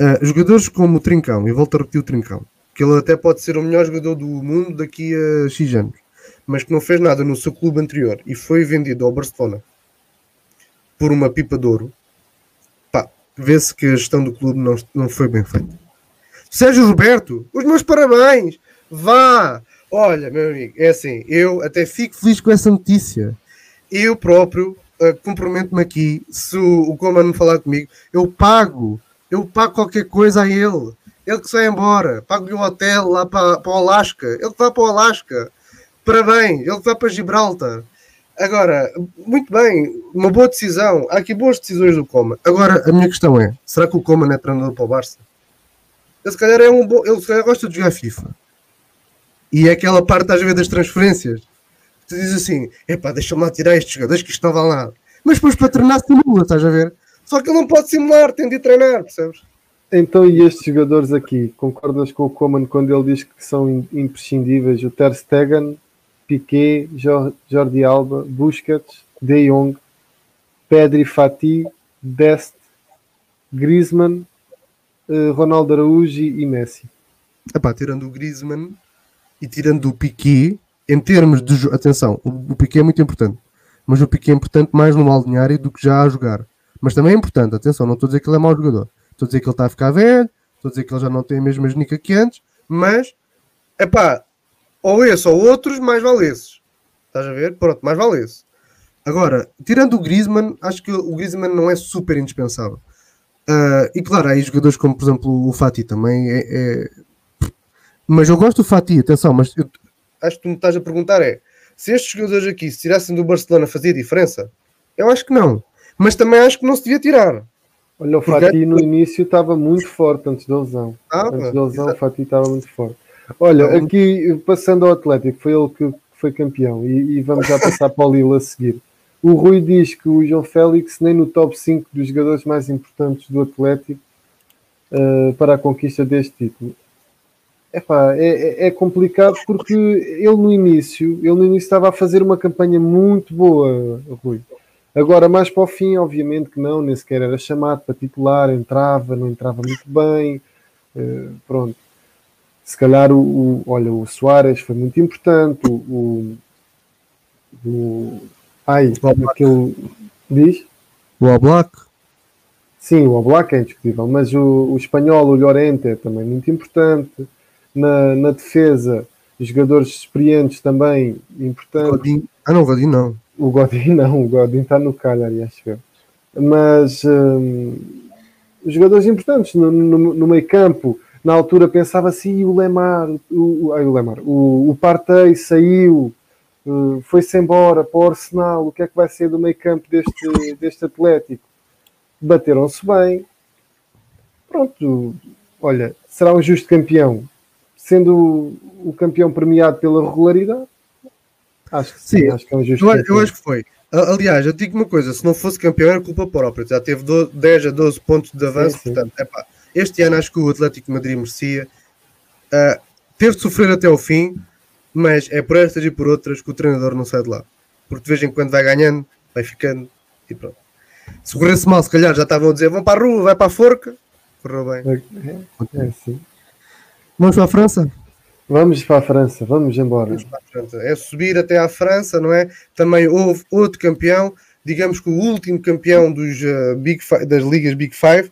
Uh, jogadores como o Trincão, e volto a repetir o Trincão, que ele até pode ser o melhor jogador do mundo daqui a X anos mas que não fez nada no seu clube anterior e foi vendido ao Barcelona por uma pipa de ouro, pá, vê-se que a gestão do clube não, não foi bem feita. Sérgio Roberto, os meus parabéns! Vá! Olha, meu amigo, é assim, eu até fico feliz com essa notícia. Eu próprio uh, comprometo-me aqui, se o, o Coman falar comigo, eu pago, eu pago qualquer coisa a ele. Ele que sai embora, pago-lhe um hotel lá para, o Alasca, ele que vai para o Alasca parabéns, ele vai para Gibraltar. Agora, muito bem, uma boa decisão. Há aqui boas decisões do Coma. Agora, a minha questão é: será que o Coma não é treinador para o Barça? Ele se calhar é um bom. Ele se calhar gosta de jogar FIFA. E é aquela parte, às vezes, das transferências. Tu dizes assim: epá, deixa-me lá tirar estes jogadores que vale nada. Mas depois para treinar simula, estás a ver? Só que ele não pode simular, tem de treinar, percebes? Então, e estes jogadores aqui? Concordas com o Coman quando ele diz que são imprescindíveis? O Ter Stegen Piquet, Jordi Alba, Busquets, De Jong, Pedri, Fati, Dest, Griezmann, eh, Ronaldo Araújo e Messi. Epá, tirando o Griezmann e tirando o Piquet, em termos de atenção, o, o Piquet é muito importante, mas o Piquet é importante mais no balneário do que já a jogar. Mas também é importante, atenção, não estou a dizer que ele é mau jogador, estou a dizer que ele está a ficar velho, estou a dizer que ele já não tem a mesma genica que antes, mas epá, ou esse ou outros, mais vale esses. Estás a ver? Pronto, mais vale esse. Agora, tirando o Griezmann, acho que o Griezmann não é super indispensável. Uh, e claro, há aí jogadores como, por exemplo, o Fati também é, é... Mas eu gosto do Fati, atenção, mas eu... acho que tu me estás a perguntar é se estes jogadores aqui se tirassem do Barcelona fazia diferença? Eu acho que não. Mas também acho que não se devia tirar. Olha, o Fati no início estava muito forte antes da lesão. Ah, antes da lesão, o Fati estava muito forte. Olha, aqui passando ao Atlético, foi ele que foi campeão e, e vamos já passar para o Lille a seguir. O Rui diz que o João Félix nem no top 5 dos jogadores mais importantes do Atlético uh, para a conquista deste título. Epá, é, é, é complicado porque ele no início, ele no início estava a fazer uma campanha muito boa, Rui. Agora, mais para o fim, obviamente que não, nem sequer era chamado para titular, entrava, não entrava muito bem, uh, pronto se calhar o, o, olha, o Soares foi muito importante, o, o, ai, aquele diz? O Oblak? Sim, o Oblak é indiscutível, mas o, o espanhol, o Llorente, é também muito importante. Na, na defesa, jogadores experientes também importantes. Godin. Ah, não, o Godin não. O Godin <laughs> não, o Godin está no Cagliari, acho Mas hum, jogadores importantes no, no, no meio campo, na altura pensava assim, o Lemar, o, ai, o Lemar, o, o Partey saiu, uh, foi-se embora para o Arsenal, o que é que vai ser do meio campo deste, deste Atlético? Bateram-se bem. Pronto, olha, será um justo campeão. Sendo o, o campeão premiado pela regularidade, acho que sim, sim acho que é um justo eu. Eu acho que foi. Aliás, eu digo uma coisa: se não fosse campeão, era culpa própria. Já teve 10 a 12 pontos de avanço, sim, sim. portanto, é pá este ano acho que o Atlético Madrid merecia Uh, teve de sofrer até ao fim, mas é por estas e por outras que o treinador não sai de lá. Porque de vez em quando vai ganhando, vai ficando e pronto. Se corresse mal, se calhar já estavam a dizer vão para a rua, vai para a forca. Correu bem. É, é assim. Vamos para a França? Vamos para a França, vamos embora. Vamos para a França. É subir até à França, não é? Também houve outro campeão, digamos que o último campeão dos, uh, Big Five, das ligas Big Five,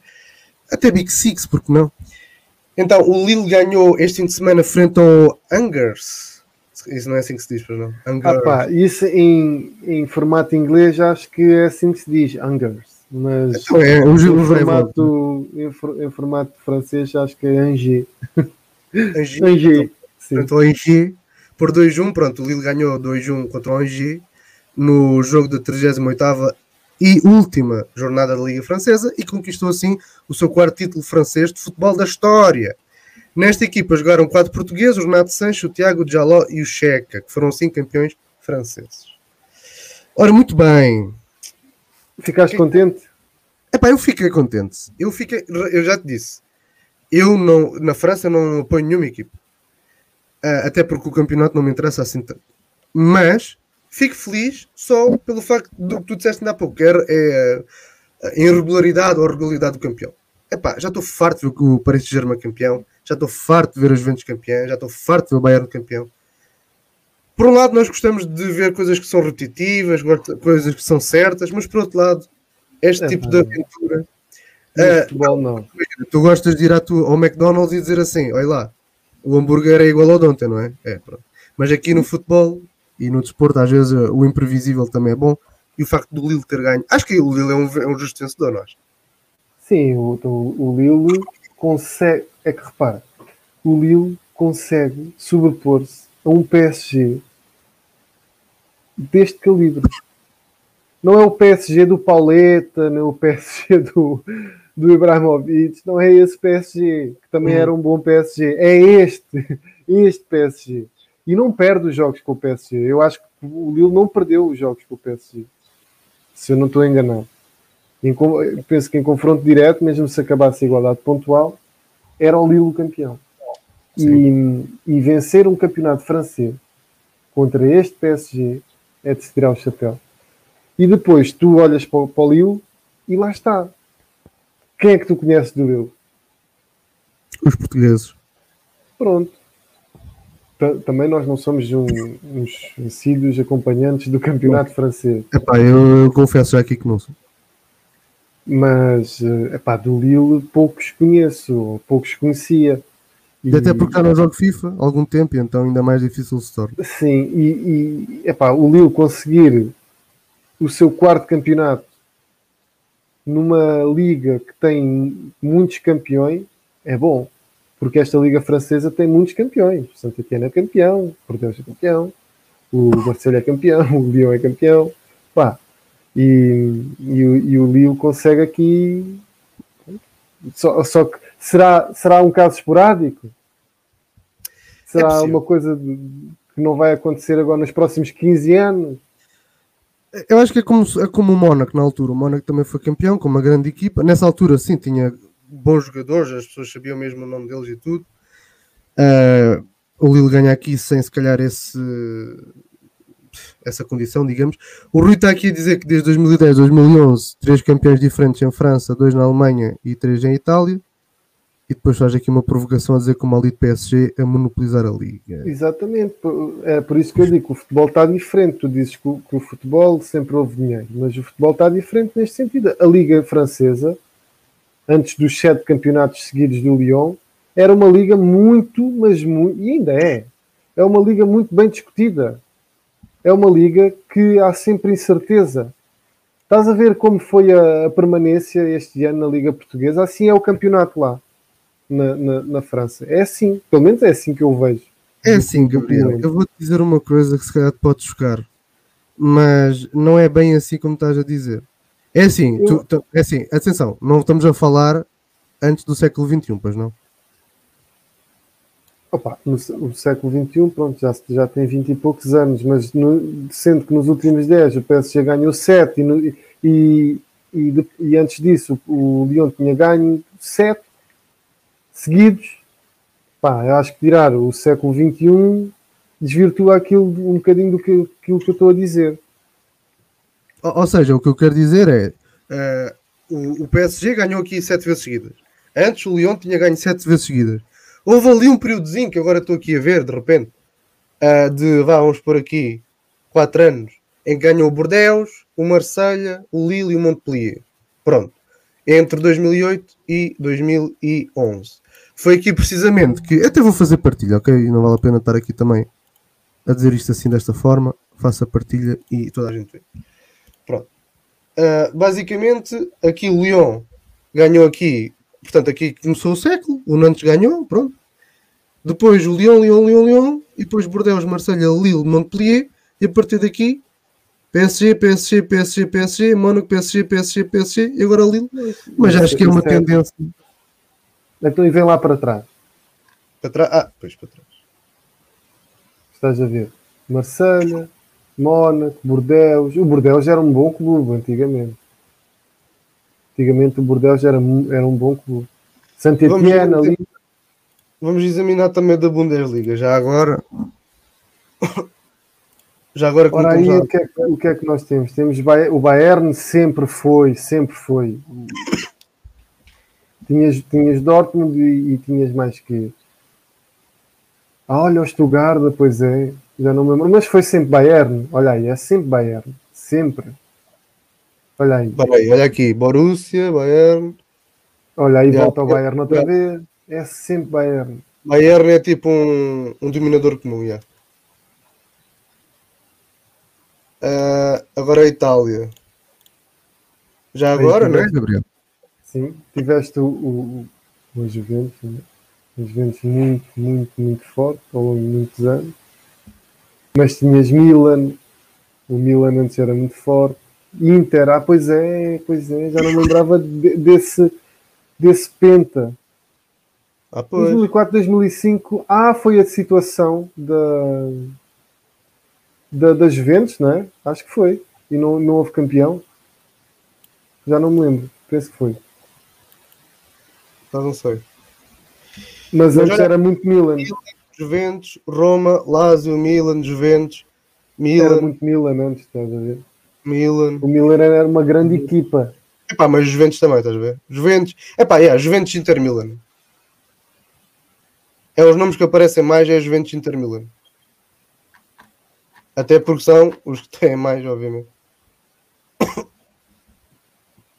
até Big Six, porque não? Então, o Lille ganhou este fim de semana frente ao Angers. Isso não é assim que se diz, para não? Angers. Ah, pá, isso em, em formato inglês acho que é assim que se diz, Angers. Mas então é, em, formato, em, em, formato francês acho que é Angers. <laughs> Angers. Angers. Portanto, o Angers por 2-1, pronto, o Lille ganhou 2-1 contra o Angers no jogo da 38 e última jornada da Liga Francesa e conquistou assim o seu quarto título francês de futebol da história. Nesta equipa jogaram quatro portugueses, o Renato Sancho, o Tiago Jaló e o Checa, que foram cinco campeões franceses. Ora, muito bem. Ficaste contente? Epá, eu fiquei contente. Eu, fiquei, eu já te disse, eu não, na França não apoio nenhuma equipe. Uh, até porque o campeonato não me interessa assim tanto. Mas fico feliz só pelo facto do que tu disseste ainda há pouco, que é, é a irregularidade ou a regularidade do campeão. Epá, já estou farto de ver o Paris Saint-Germain campeão, já estou farto de ver os Juventus campeão, já estou farto de ver o Bayern campeão. Por um lado, nós gostamos de ver coisas que são repetitivas, coisas que são certas, mas por outro lado, este é, tipo de aventura. Uh, futebol, não. Tu gostas de ir à tua, ao McDonald's e dizer assim: olha lá, o hambúrguer é igual ao de ontem, não é? É, pronto. Mas aqui no futebol e no desporto, às vezes o imprevisível também é bom. E o facto do Lille ter ganho, acho que o Lille é um, é um justo vencedor, acho? Sim, o, o, o Lille consegue. É que repara, o Lille consegue sobrepor-se a um PSG deste calibre. Não é o PSG do Pauleta, não é o PSG do, do Ibrahimovic, não é esse PSG, que também uhum. era um bom PSG, é este, <laughs> este PSG. E não perde os jogos com o PSG. Eu acho que o Lille não perdeu os jogos com o PSG. Se eu não estou enganado. Em, penso que em confronto direto, mesmo se acabasse a igualdade pontual, era o Lille o campeão. E, e, vencer um campeonato francês contra este PSG é de se tirar o chapéu. E depois tu olhas para, para o Lille e lá está. Quem é que tu conheces do Lille? Os portugueses. Pronto também nós não somos um, uns assíduos acompanhantes do campeonato francês. Epá, eu, eu, confesso já aqui que não sou. Mas eh, epá, do Lille poucos conheço, poucos conhecia. E, e até porque já não jogo FIFA há algum tempo, então ainda mais difícil se torna. Sim, e, e epá, o Lille conseguir o seu quarto campeonato numa liga que tem muitos campeões é bom porque esta Liga Francesa tem muitos campeões. O Saint-Étienne é campeão, o Porto é campeão, o Marseille é campeão, <laughs> o Lyon é campeão. Pá. E, e, e o Lille consegue aqui. Só, só que será, será um caso esporádico? Será é uma coisa de, que não vai acontecer agora nos próximos 15 anos? Eu acho que é como, é como o Mónaco na altura. O Mónaco também foi campeão com uma grande equipa. Nessa altura, sim, tinha bons jogadores, as pessoas sabiam mesmo o nome deles e tudo. Uh, o Lille ganha aqui sem se calhar esse, essa condição, digamos. O Rui está aqui a dizer que desde 2010, 2011, três campeões diferentes em França, dois na Alemanha e três em Itália. E depois faz aqui uma provocação a dizer que o maldito PSG a monopolizar a liga. Exatamente, é por isso que eu digo que o futebol está diferente. Tu dizes que o, que o futebol sempre houve dinheiro, mas o futebol está diferente neste sentido. A liga francesa antes dos sete campeonatos seguidos do Lyon, era uma liga muito, mas muito, e ainda é, é uma liga muito bem discutida. É uma liga que há sempre incerteza. Estás a ver como foi a permanência este ano na Liga Portuguesa? Assim é o campeonato lá, na, na, na França. É assim, pelo menos é assim que eu vejo. É assim, Gabriel. Eu vou-te dizer uma coisa que se calhar te pode chocar, mas não é bem assim como estás a dizer. É assim, tu, tu, é assim, atenção, não estamos a falar antes do século XXI, pois não? Opa, no, o século XXI, pronto, já, já tem 20 e poucos anos, mas no, sendo que nos últimos 10 o PSG ganhou 7 e, no, e, e, e, antes disso o Lyon tinha ganho 7 seguidos, pá, eu acho que tirar o século XXI desvirtua aquilo um bocadinho do que, aquilo que eu estou a dizer. Ou, ou seja, o que eu quero dizer é uh, o, o, PSG ganhou aqui sete vezes seguidas. Antes o Lyon tinha ganho sete vezes seguidas. Houve ali um períodozinho que agora estou aqui a ver, de repente, uh, de vá, vamos por aqui, quatro anos, em que ganhou o Bordeaux, o Marselha, o Lille e o Montpellier. Pronto. Entre 2008 e 2011. Foi aqui precisamente que. Até vou fazer partilha, ok? Não vale a pena estar aqui também a dizer isto assim desta forma. Faça a partilha e toda a gente vê. Pronto. Uh, basicamente, aqui o Lyon ganhou aqui. Portanto, aqui começou o século. O Nantes ganhou, pronto. Depois o Lyon, Lyon, Lyon, Lyon. E depois Bordeaux, Marselha, Lille, Montpellier. E a partir daqui PSG, PSG, PSG, PSG, Mónaco, PSG, PSG, PSG e agora Lille. Mas acho que é uma tendência. Então e vem lá para trás. Para trás? Ah, pois para trás. Estás a ver? Marselha, Mónaco, Bordeaux. O Bordeaux era um bom clube antigamente. Antigamente o Bordeaux era, era um bom clube. Saint-Etienne ali. Vamos examinar também da Bundesliga já agora. <coughs> Já agora Ora aí, o que, é, o que, é, que nós temos? Temos o Bayern sempre foi, sempre foi. Tinhas, tinhas Dortmund e, e tinhas mais que. Ah, olha o Stuttgart, pois é, já não me lembro, mas foi sempre Bayern. Olha aí, é sempre Bayern, sempre. Olha aí. Olha, olha aqui, Borussia, Bayern. Olha aí, volta ao Bayern outra vez. É sempre Bayern. Bayern é tipo um, um dominador comum, já. Uh, agora a Itália. Já agora, não é, Gabriel? Sim, tiveste o, o, o Juventus, né? Juventus muito, muito, muito forte ao longo de muitos anos. Mas tinhas Milan, o Milan antes era muito forte. Inter, ah, pois é, pois é, já não lembrava de, desse, desse Penta. Ah, 2004, 2005, ah, foi a situação da da, das Juventus, não é? Acho que foi. E não, não houve campeão. Já não me lembro. Penso que foi. Já não sei. Mas, Mas antes era muito Milan. Juventus, Roma, Lazio, Milan, Juventus. Milan. Era muito Milan antes, estás a ver? Milan. O Milan era uma grande equipa. Epá, mas Juventus também, estás a ver? Juventus. Epá, é, Juventus Inter Milan. É os nomes que aparecem mais, é Juventus Inter Milan. Até porque são os que têm mais, obviamente. <coughs>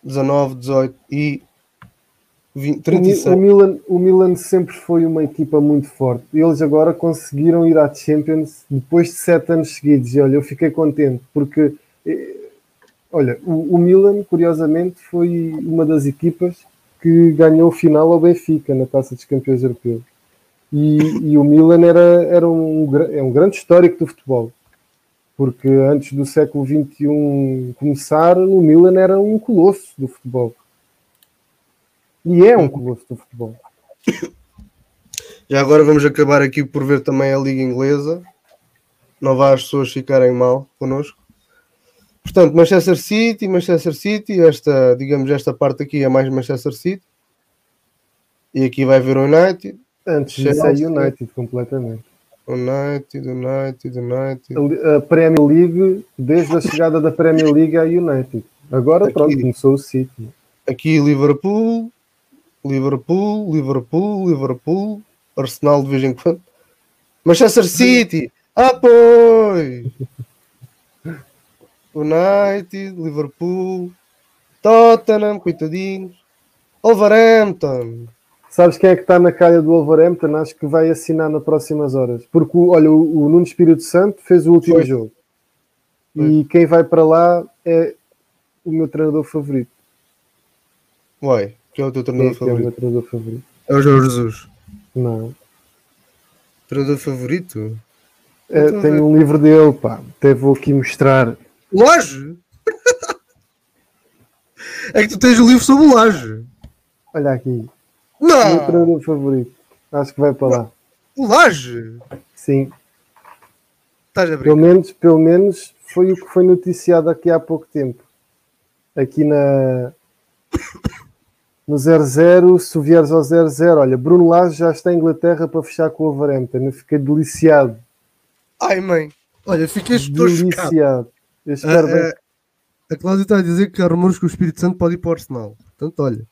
19, 18 e 20, 36. O Milan, o Milan sempre foi uma equipa muito forte. Eles agora conseguiram ir à Champions depois de sete anos seguidos. E olha, eu fiquei contente porque, eh, olha, o, o Milan, curiosamente, foi uma das equipas que ganhou o final ao Benfica na Taça dos Campeões Europeus. E, e o Milan era, era um, é um grande histórico do futebol porque antes do século XXI começar, o Milan era um colosso do futebol. E é um colosso do futebol. <coughs> Já agora vamos acabar aqui por ver também a Liga Inglesa. Não vá as pessoas ficarem mal connosco. Portanto, Manchester City, Manchester City, esta, digamos, esta parte aqui é mais Manchester City. E aqui vai ver o United. Antes disso é United completamente. United, United, United. A Premier League, desde a chegada da Premier League à United. Agora aqui, pronto, começou o City. Aqui Liverpool, Liverpool, Liverpool, Liverpool, Arsenal de vez em quando. Manchester City, apoio! <laughs> United, Liverpool, Tottenham, coitadinhos, Wolverhampton, Sabes quem é que está na calha do Wolverhampton? Acho que vai assinar nas próximas horas. Porque, olha, o, o Nuno Espírito Santo fez o último Foi. jogo. Foi. E quem vai para lá é o meu treinador favorito. Uai, quem é o teu treinador quem favorito? É o meu treinador favorito. É o Jorge Jesus. Não. Treinador favorito? É, tenho um livro dele, pá. Até vou aqui mostrar. Laje? é que tu tens o um livro sobre o Laje. Olha aqui. Não! Meu treinador favorito. Acho que vai para lá. O Laje? Sim. Estás a pelo menos, pelo menos foi o que foi noticiado aqui há pouco tempo. Aqui na. No 0-0, se vieres ao 0-0, olha, Bruno Lage já está em Inglaterra para fechar com o Overhampton. Eu fiquei deliciado. Ai, mãe. Olha, fiquei. Deliciado. Eu espero A, bem. a, a Cláudia está a dizer que há rumores que o Espírito Santo pode ir para o Arsenal. Portanto, olha.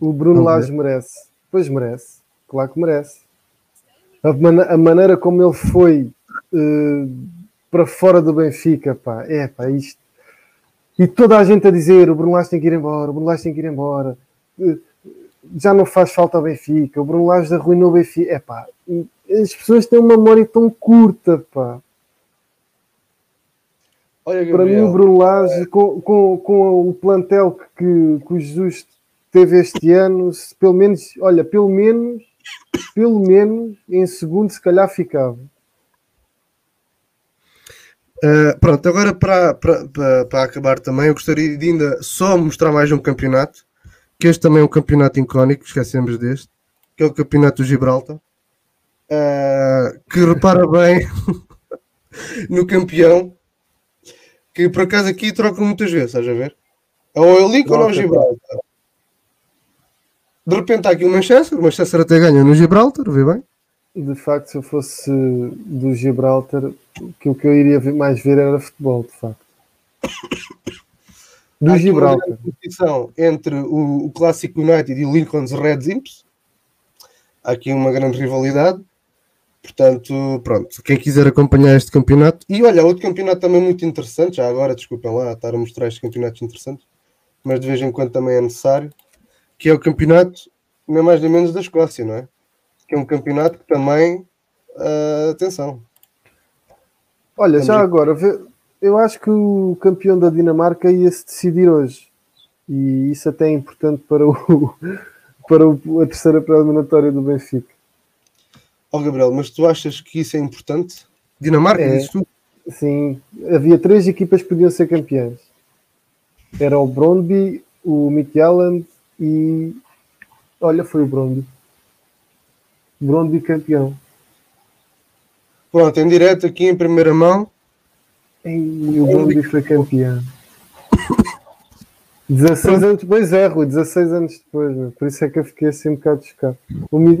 O Bruno Vamos Lage merece. Pois merece. Claro que merece. A, mana- a maneira como ele foi eh, para fora do Benfica, pá, é pá, isto. E toda a gente a dizer: o Bruno Lage tem que ir embora, o Bruno Lage tem que ir embora. Eh, já não faz falta ao Benfica, o Bruno Lage arruinou o Benfica. É pá, as pessoas têm uma memória tão curta, pá. Olha, Para mim, o Bruno Lage, com, com, com o plantel que, que, o Jesus teve este ano, pelo menos, olha, pelo menos, pelo menos em segundo, se calhar ficava. Uh, pronto, agora para, para, para, acabar também, eu gostaria de ainda só mostrar mais um campeonato, que este também é um campeonato icónico, esquecemos deste, que é o campeonato do Gibraltar, uh, que repara <laughs> bem <laughs> no campeão, que por acaso aqui trocam muitas vezes, estás a ver? Ou é o Lincoln ou é o Troca, Gibraltar. De repente há aqui o Manchester, o Manchester até ganha no Gibraltar, vê bem? De facto, se eu fosse do Gibraltar, aquilo que eu iria ver- mais ver era futebol, de facto. <coughs> Do Há uma Gibraltar. grande competição entre o, o Clássico United e o Lincoln's Reds Imps. Há aqui uma grande rivalidade. Portanto, pronto, quem quiser acompanhar este campeonato. E olha, outro campeonato também muito interessante, já agora, desculpem lá estar a mostrar estes campeonatos interessantes, mas de vez em quando também é necessário, que é o campeonato, nem mais nem menos da Escócia, não é? Que é um campeonato que também, ah, atenção, Olha, já agora, eu acho que o campeão da Dinamarca ia se decidir hoje. E isso até é importante para, o, <laughs> para o- a terceira pré-eliminatória do Benfica. Ó Gabriel, mas tu achas que isso é importante? Dinamarca, É. dizes tu? Sim, havia três equipas que podiam ser campeãs. Era o Brondby, o Midtjylland e... Olha, foi o Brondby. Brondby campeão. Pronto, em direto aqui em primeira mão, E o Brondby foi campeão. 16 anos depois é, Rui, 16 anos depois, por isso é que eu fiquei assim um bocado chocado.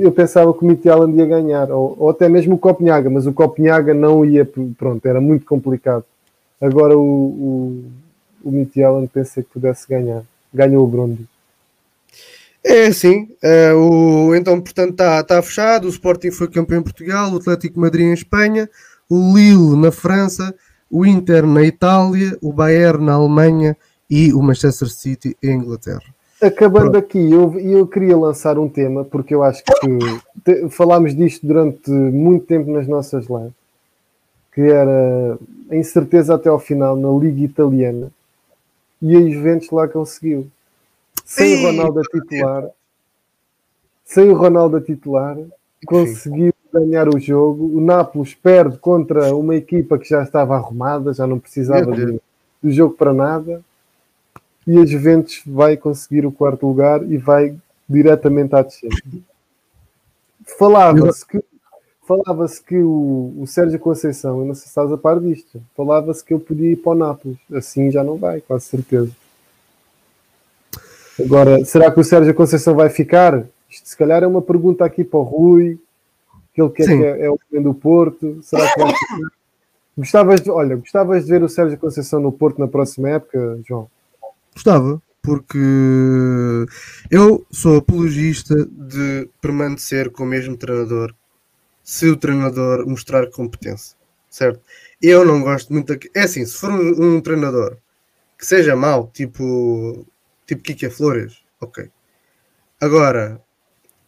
Eu pensava que o Midtjylland ia ganhar, ou, ou até mesmo o Copenhaga, mas o Copenhaga não ia, pronto, era muito complicado. Agora o, o, o pensei que pudesse ganhar. Ganhou o Brondby. É assim, é, o, então portanto está tá fechado, o Sporting foi campeão em Portugal, o Atlético de Madrid em Espanha, o Lille na França, o Inter na Itália, o Bayern na Alemanha e o Manchester City em Inglaterra. Acabando Pronto. aqui, eu, eu queria lançar um tema, porque eu acho que te- falámos disto durante muito tempo nas nossas lives, que era a incerteza até ao final na Liga Italiana, e a Juventus lá conseguiu. Sem o Ronaldo a titular, sem o Ronaldo a titular, conseguiu ganhar o jogo. O Nápoles perde contra uma equipa que já estava arrumada, já não precisava de- do jogo para nada e a Juventus vai conseguir o quarto lugar e vai diretamente à descida. Falava-se que falava-se que o, o Sérgio Conceição, eu não sei se estás a par disto, falava-se que ele podia ir para o Nápoles, assim já não vai, quase certeza. Agora, será que o Sérgio Conceição vai ficar? Isto se calhar é uma pergunta aqui para o Rui, que ele quer Sim. que é, é o homem do Porto. Será que vai ficar? Gostavas de, olha, gostavas de ver o Sérgio Conceição no Porto na próxima época, João? Gostava, porque eu sou apologista de permanecer com o mesmo treinador se o treinador mostrar competência, certo? Eu não gosto muito. Da... É assim, se for um, um treinador que seja mau, tipo, tipo Kike Flores, ok. Agora,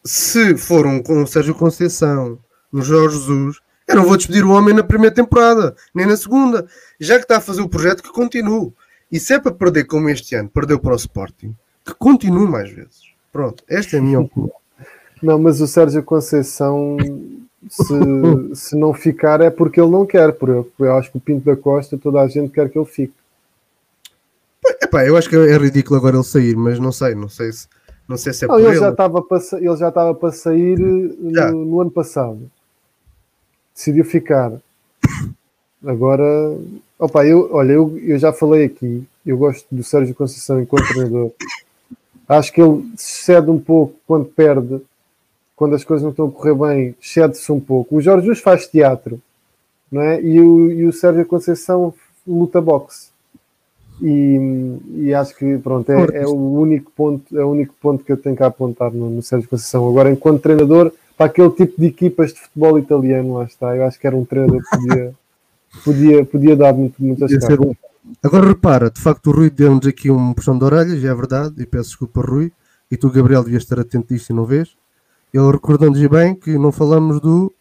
se for um com o Sérgio Conceição, um Jorge Jesus, eu não vou despedir o homem na primeira temporada, nem na segunda. Já que está a fazer o projeto, que continue. E se é para perder como este ano, perdeu para o Sporting, que continue mais vezes. Pronto, esta é a minha opinião. Não, mas o Sérgio Conceição, se, <laughs> se não ficar, é porque ele não quer. Porque eu, eu acho que o Pinto da Costa, toda a gente quer que ele fique. Epá, eu acho que é ridículo agora ele sair, mas não sei, não sei se, não sei se é Não, por ele, ele. já estava para, ele já estava para sair eh, Já. no, no ano passado. Decidiu ficar. Agora Opa, eu, olha, eu, eu já falei aqui, eu gosto do Sérgio Conceição enquanto treinador. Acho que ele cede um pouco quando perde, quando as coisas não estão a correr bem, cede-se um pouco. O Jorge Jesus faz teatro, não é? E o, e o Sérgio Conceição luta boxe. E, e acho que pronto, é, é, o único ponto, é o único ponto que eu tenho que apontar no, no Sérgio Conceição. Agora, enquanto treinador, para aquele tipo de equipas de futebol italiano, lá está. Eu acho que era um treinador que podia, <laughs> podia, podia dar muito, muitas cartas. Agora repara, de facto o Rui deu-nos aqui um puxão de orelhas, é verdade, e peço desculpa Rui, e tu Gabriel devias estar atento a isto e não vês. Ele recordando-nos bem que não falamos do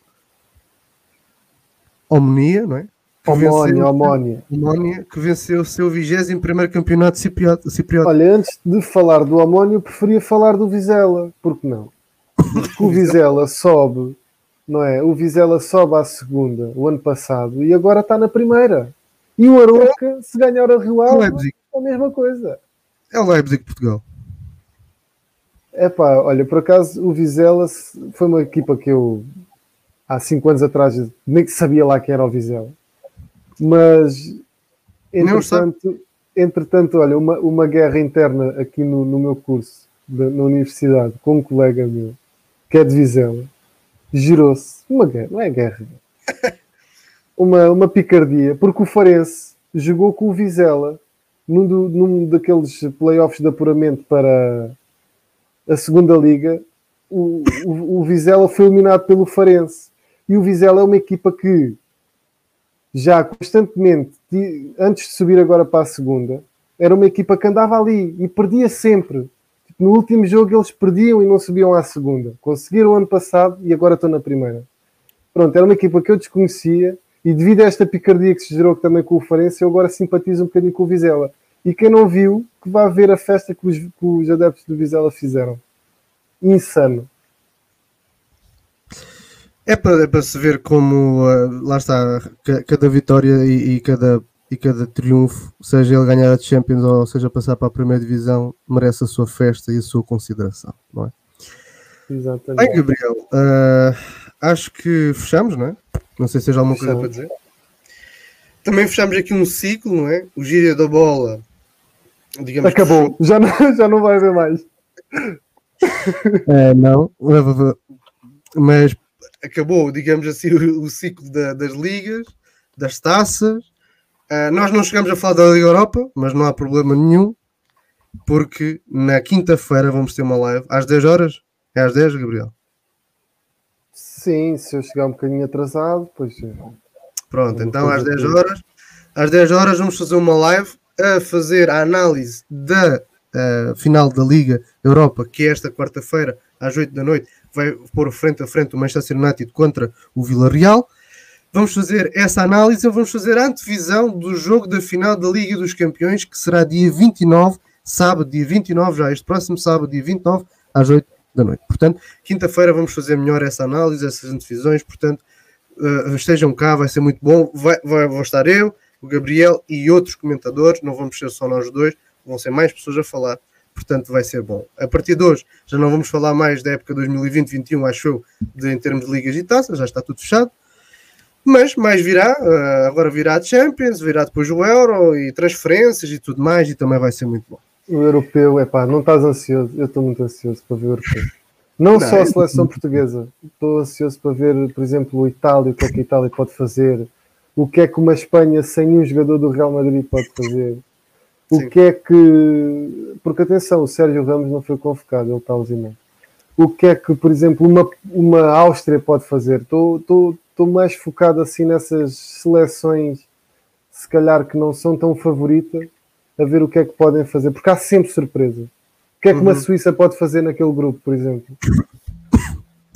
Omnia, não é? Omónia, Omónia. Omónia, que venceu o seu 21 campeonato cipriota, cipriota. Olha, antes de falar do Omónia, eu preferia falar do Vizela, porque não? Porque o Vizela sobe, não é? O Vizela sobe à segunda o ano passado e agora está na primeira. E o Aroca, se ganhar a Rio Ave, é a mesma coisa. É o Leipzig de Portugal. É pá, olha, por acaso o Vizela foi uma equipa que eu há 5 anos atrás nem sabia lá quem era o Vizela. Mas entretanto, entretanto olha, uma, uma guerra interna aqui no, no meu curso, na universidade, com um colega meu, que é de Vizela, gerou-se uma guerra, não é guerra, <laughs> uma, uma picardia, porque o Farense jogou com o Vizela num, do, num daqueles playoffs de apuramento para a segunda liga. O, o, o Vizela foi eliminado pelo Farense e o Vizela é uma equipa que já constantemente, antes de subir agora para a segunda, era uma equipa que andava ali e perdia sempre. No último jogo eles perdiam e não subiam à segunda. Conseguiram o ano passado e agora estão na primeira. Pronto, era uma equipa que eu desconhecia e devido a esta picardia que se gerou também com o Farense, eu agora simpatizo um bocadinho com o Vizela. E quem não viu, que vá ver a festa que os, que os adeptos do Vizela fizeram. Insano. É para, é para se ver como, uh, lá está, cada vitória e, e, cada, e cada triunfo, seja ele ganhar a Champions ou seja passar para a primeira divisão, merece a sua festa e a sua consideração, não é? Exatamente. Bem, Gabriel, uh, acho que fechamos, não é? Não sei se tens alguma coisa para dizer. Também fechamos aqui um ciclo, não é? O gíria da bola. Digamos Acabou, que... já, não, <laughs> já não vai haver mais. É, não, mas acabou, digamos assim, <laughs> o, o ciclo da, das ligas, das taças. Uh, nós não chegamos a falar da Liga Europa, mas não há problema nenhum, porque na quinta-feira vamos ter uma live às 10 horas. É às 10, Gabriel? Sim, se eu chegar um bocadinho atrasado, pois. Pronto, então às 10 horas. Às 10 horas vamos fazer uma live a fazer a análise da uh, final da Liga Europa, que é esta quarta-feira, às 8 da noite vai pôr frente a frente o Manchester United contra o Villarreal. Vamos fazer essa análise, vamos fazer a antevisão do jogo da final da Liga dos Campeões, que será dia 29, sábado, dia 29, já este próximo sábado, dia 29, às 8 da noite. Portanto, quinta-feira vamos fazer melhor essa análise, essas antevisões, portanto, uh, estejam cá, vai ser muito bom. Vai, vai, vou estar eu, o Gabriel e outros comentadores, não vamos ser só nós dois, vão ser mais pessoas a falar portanto vai ser bom. A partir de hoje já não vamos falar mais da época 2020-21, acho eu, de, em termos de ligas e taças, já está tudo fechado. Mas mais virá, uh, agora virá a Champions, virá depois o Euro e transferências e tudo mais, e também vai ser muito bom. O europeu, é pá, não estás ansioso? Eu estou muito ansioso para ver o europeu. Não, não só a seleção portuguesa, estou ansioso para ver, por exemplo, o Itália, o que é que a Itália pode fazer, o que é que uma Espanha sem nenhum jogador do Real Madrid pode fazer. O Sim. que é que. Porque atenção, o Sérgio Ramos não foi convocado, ele está ausente. O que é que, por exemplo, uma, uma Áustria pode fazer? Estou mais focado assim nessas seleções, se calhar que não são tão favoritas, a ver o que é que podem fazer, porque há sempre surpresa. O que é que uhum. uma Suíça pode fazer naquele grupo, por exemplo?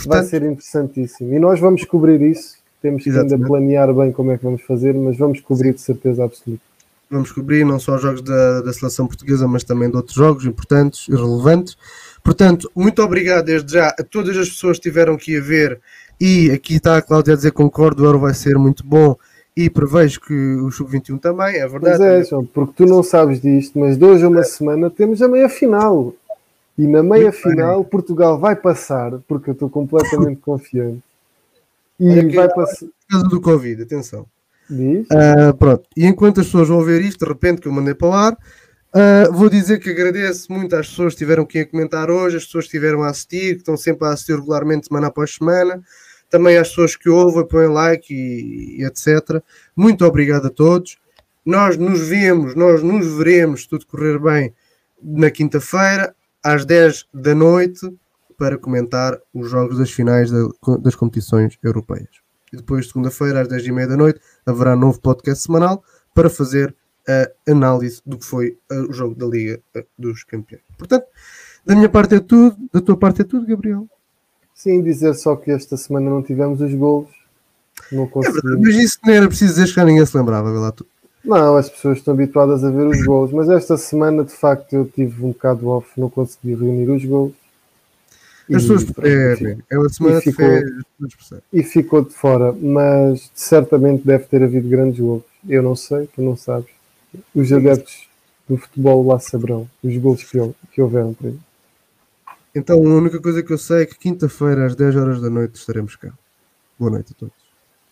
Vai ser interessantíssimo. E nós vamos cobrir isso. Temos que ainda planear bem como é que vamos fazer, mas vamos cobrir de certeza absoluta vamos cobrir não só os jogos da, da seleção portuguesa, mas também de outros jogos importantes e relevantes. Portanto, muito obrigado desde já a todas as pessoas que tiveram aqui a ver. E aqui está a Cláudia a dizer concordo, o Euro vai ser muito bom e prevejo que o Sub-21 também, é verdade. Pois é, porque tu não sabes disto, mas de hoje a uma é. semana temos a meia final. E na meia muito final bem. Portugal vai passar, porque eu estou completamente <laughs> confiante. E vai passar. Por causa do Covid, atenção? Uh, pronto, e enquanto as pessoas vão ver isto, de repente que eu mandei para o ar, uh, vou dizer que agradeço muito às pessoas que tiveram a comentar hoje, as pessoas que estiveram a assistir, que estão sempre a assistir regularmente semana após semana, também às pessoas que ouvem, põem like e, e etc. Muito obrigado a todos. Nós nos vemos, nós nos veremos, se tudo correr bem, na quinta-feira, às 10 da noite, para comentar os jogos das finais das competições europeias. E depois, segunda-feira, às 10h30 da noite, haverá novo podcast semanal para fazer a análise do que foi o jogo da Liga dos Campeões. Portanto, da minha parte é tudo, da tua parte é tudo, Gabriel. Sim, dizer só que esta semana não tivemos os golos. Não conseguimos. É verdade, mas isso não era preciso dizer que já ninguém se lembrava, lá tu. Não, as pessoas estão habituadas a ver os gols, mas esta semana de facto eu tive um bocado off, não consegui reunir os gols. As pessoas percebem, é uma semana e ficou, e ficou de fora, mas certamente deve ter havido grandes gols. Eu não sei, tu não sabes. Os adeptos do futebol lá saberão os gols que, que houveram por aí. Então a única coisa que eu sei é que quinta-feira às 10 horas da noite estaremos cá. Boa noite a todos.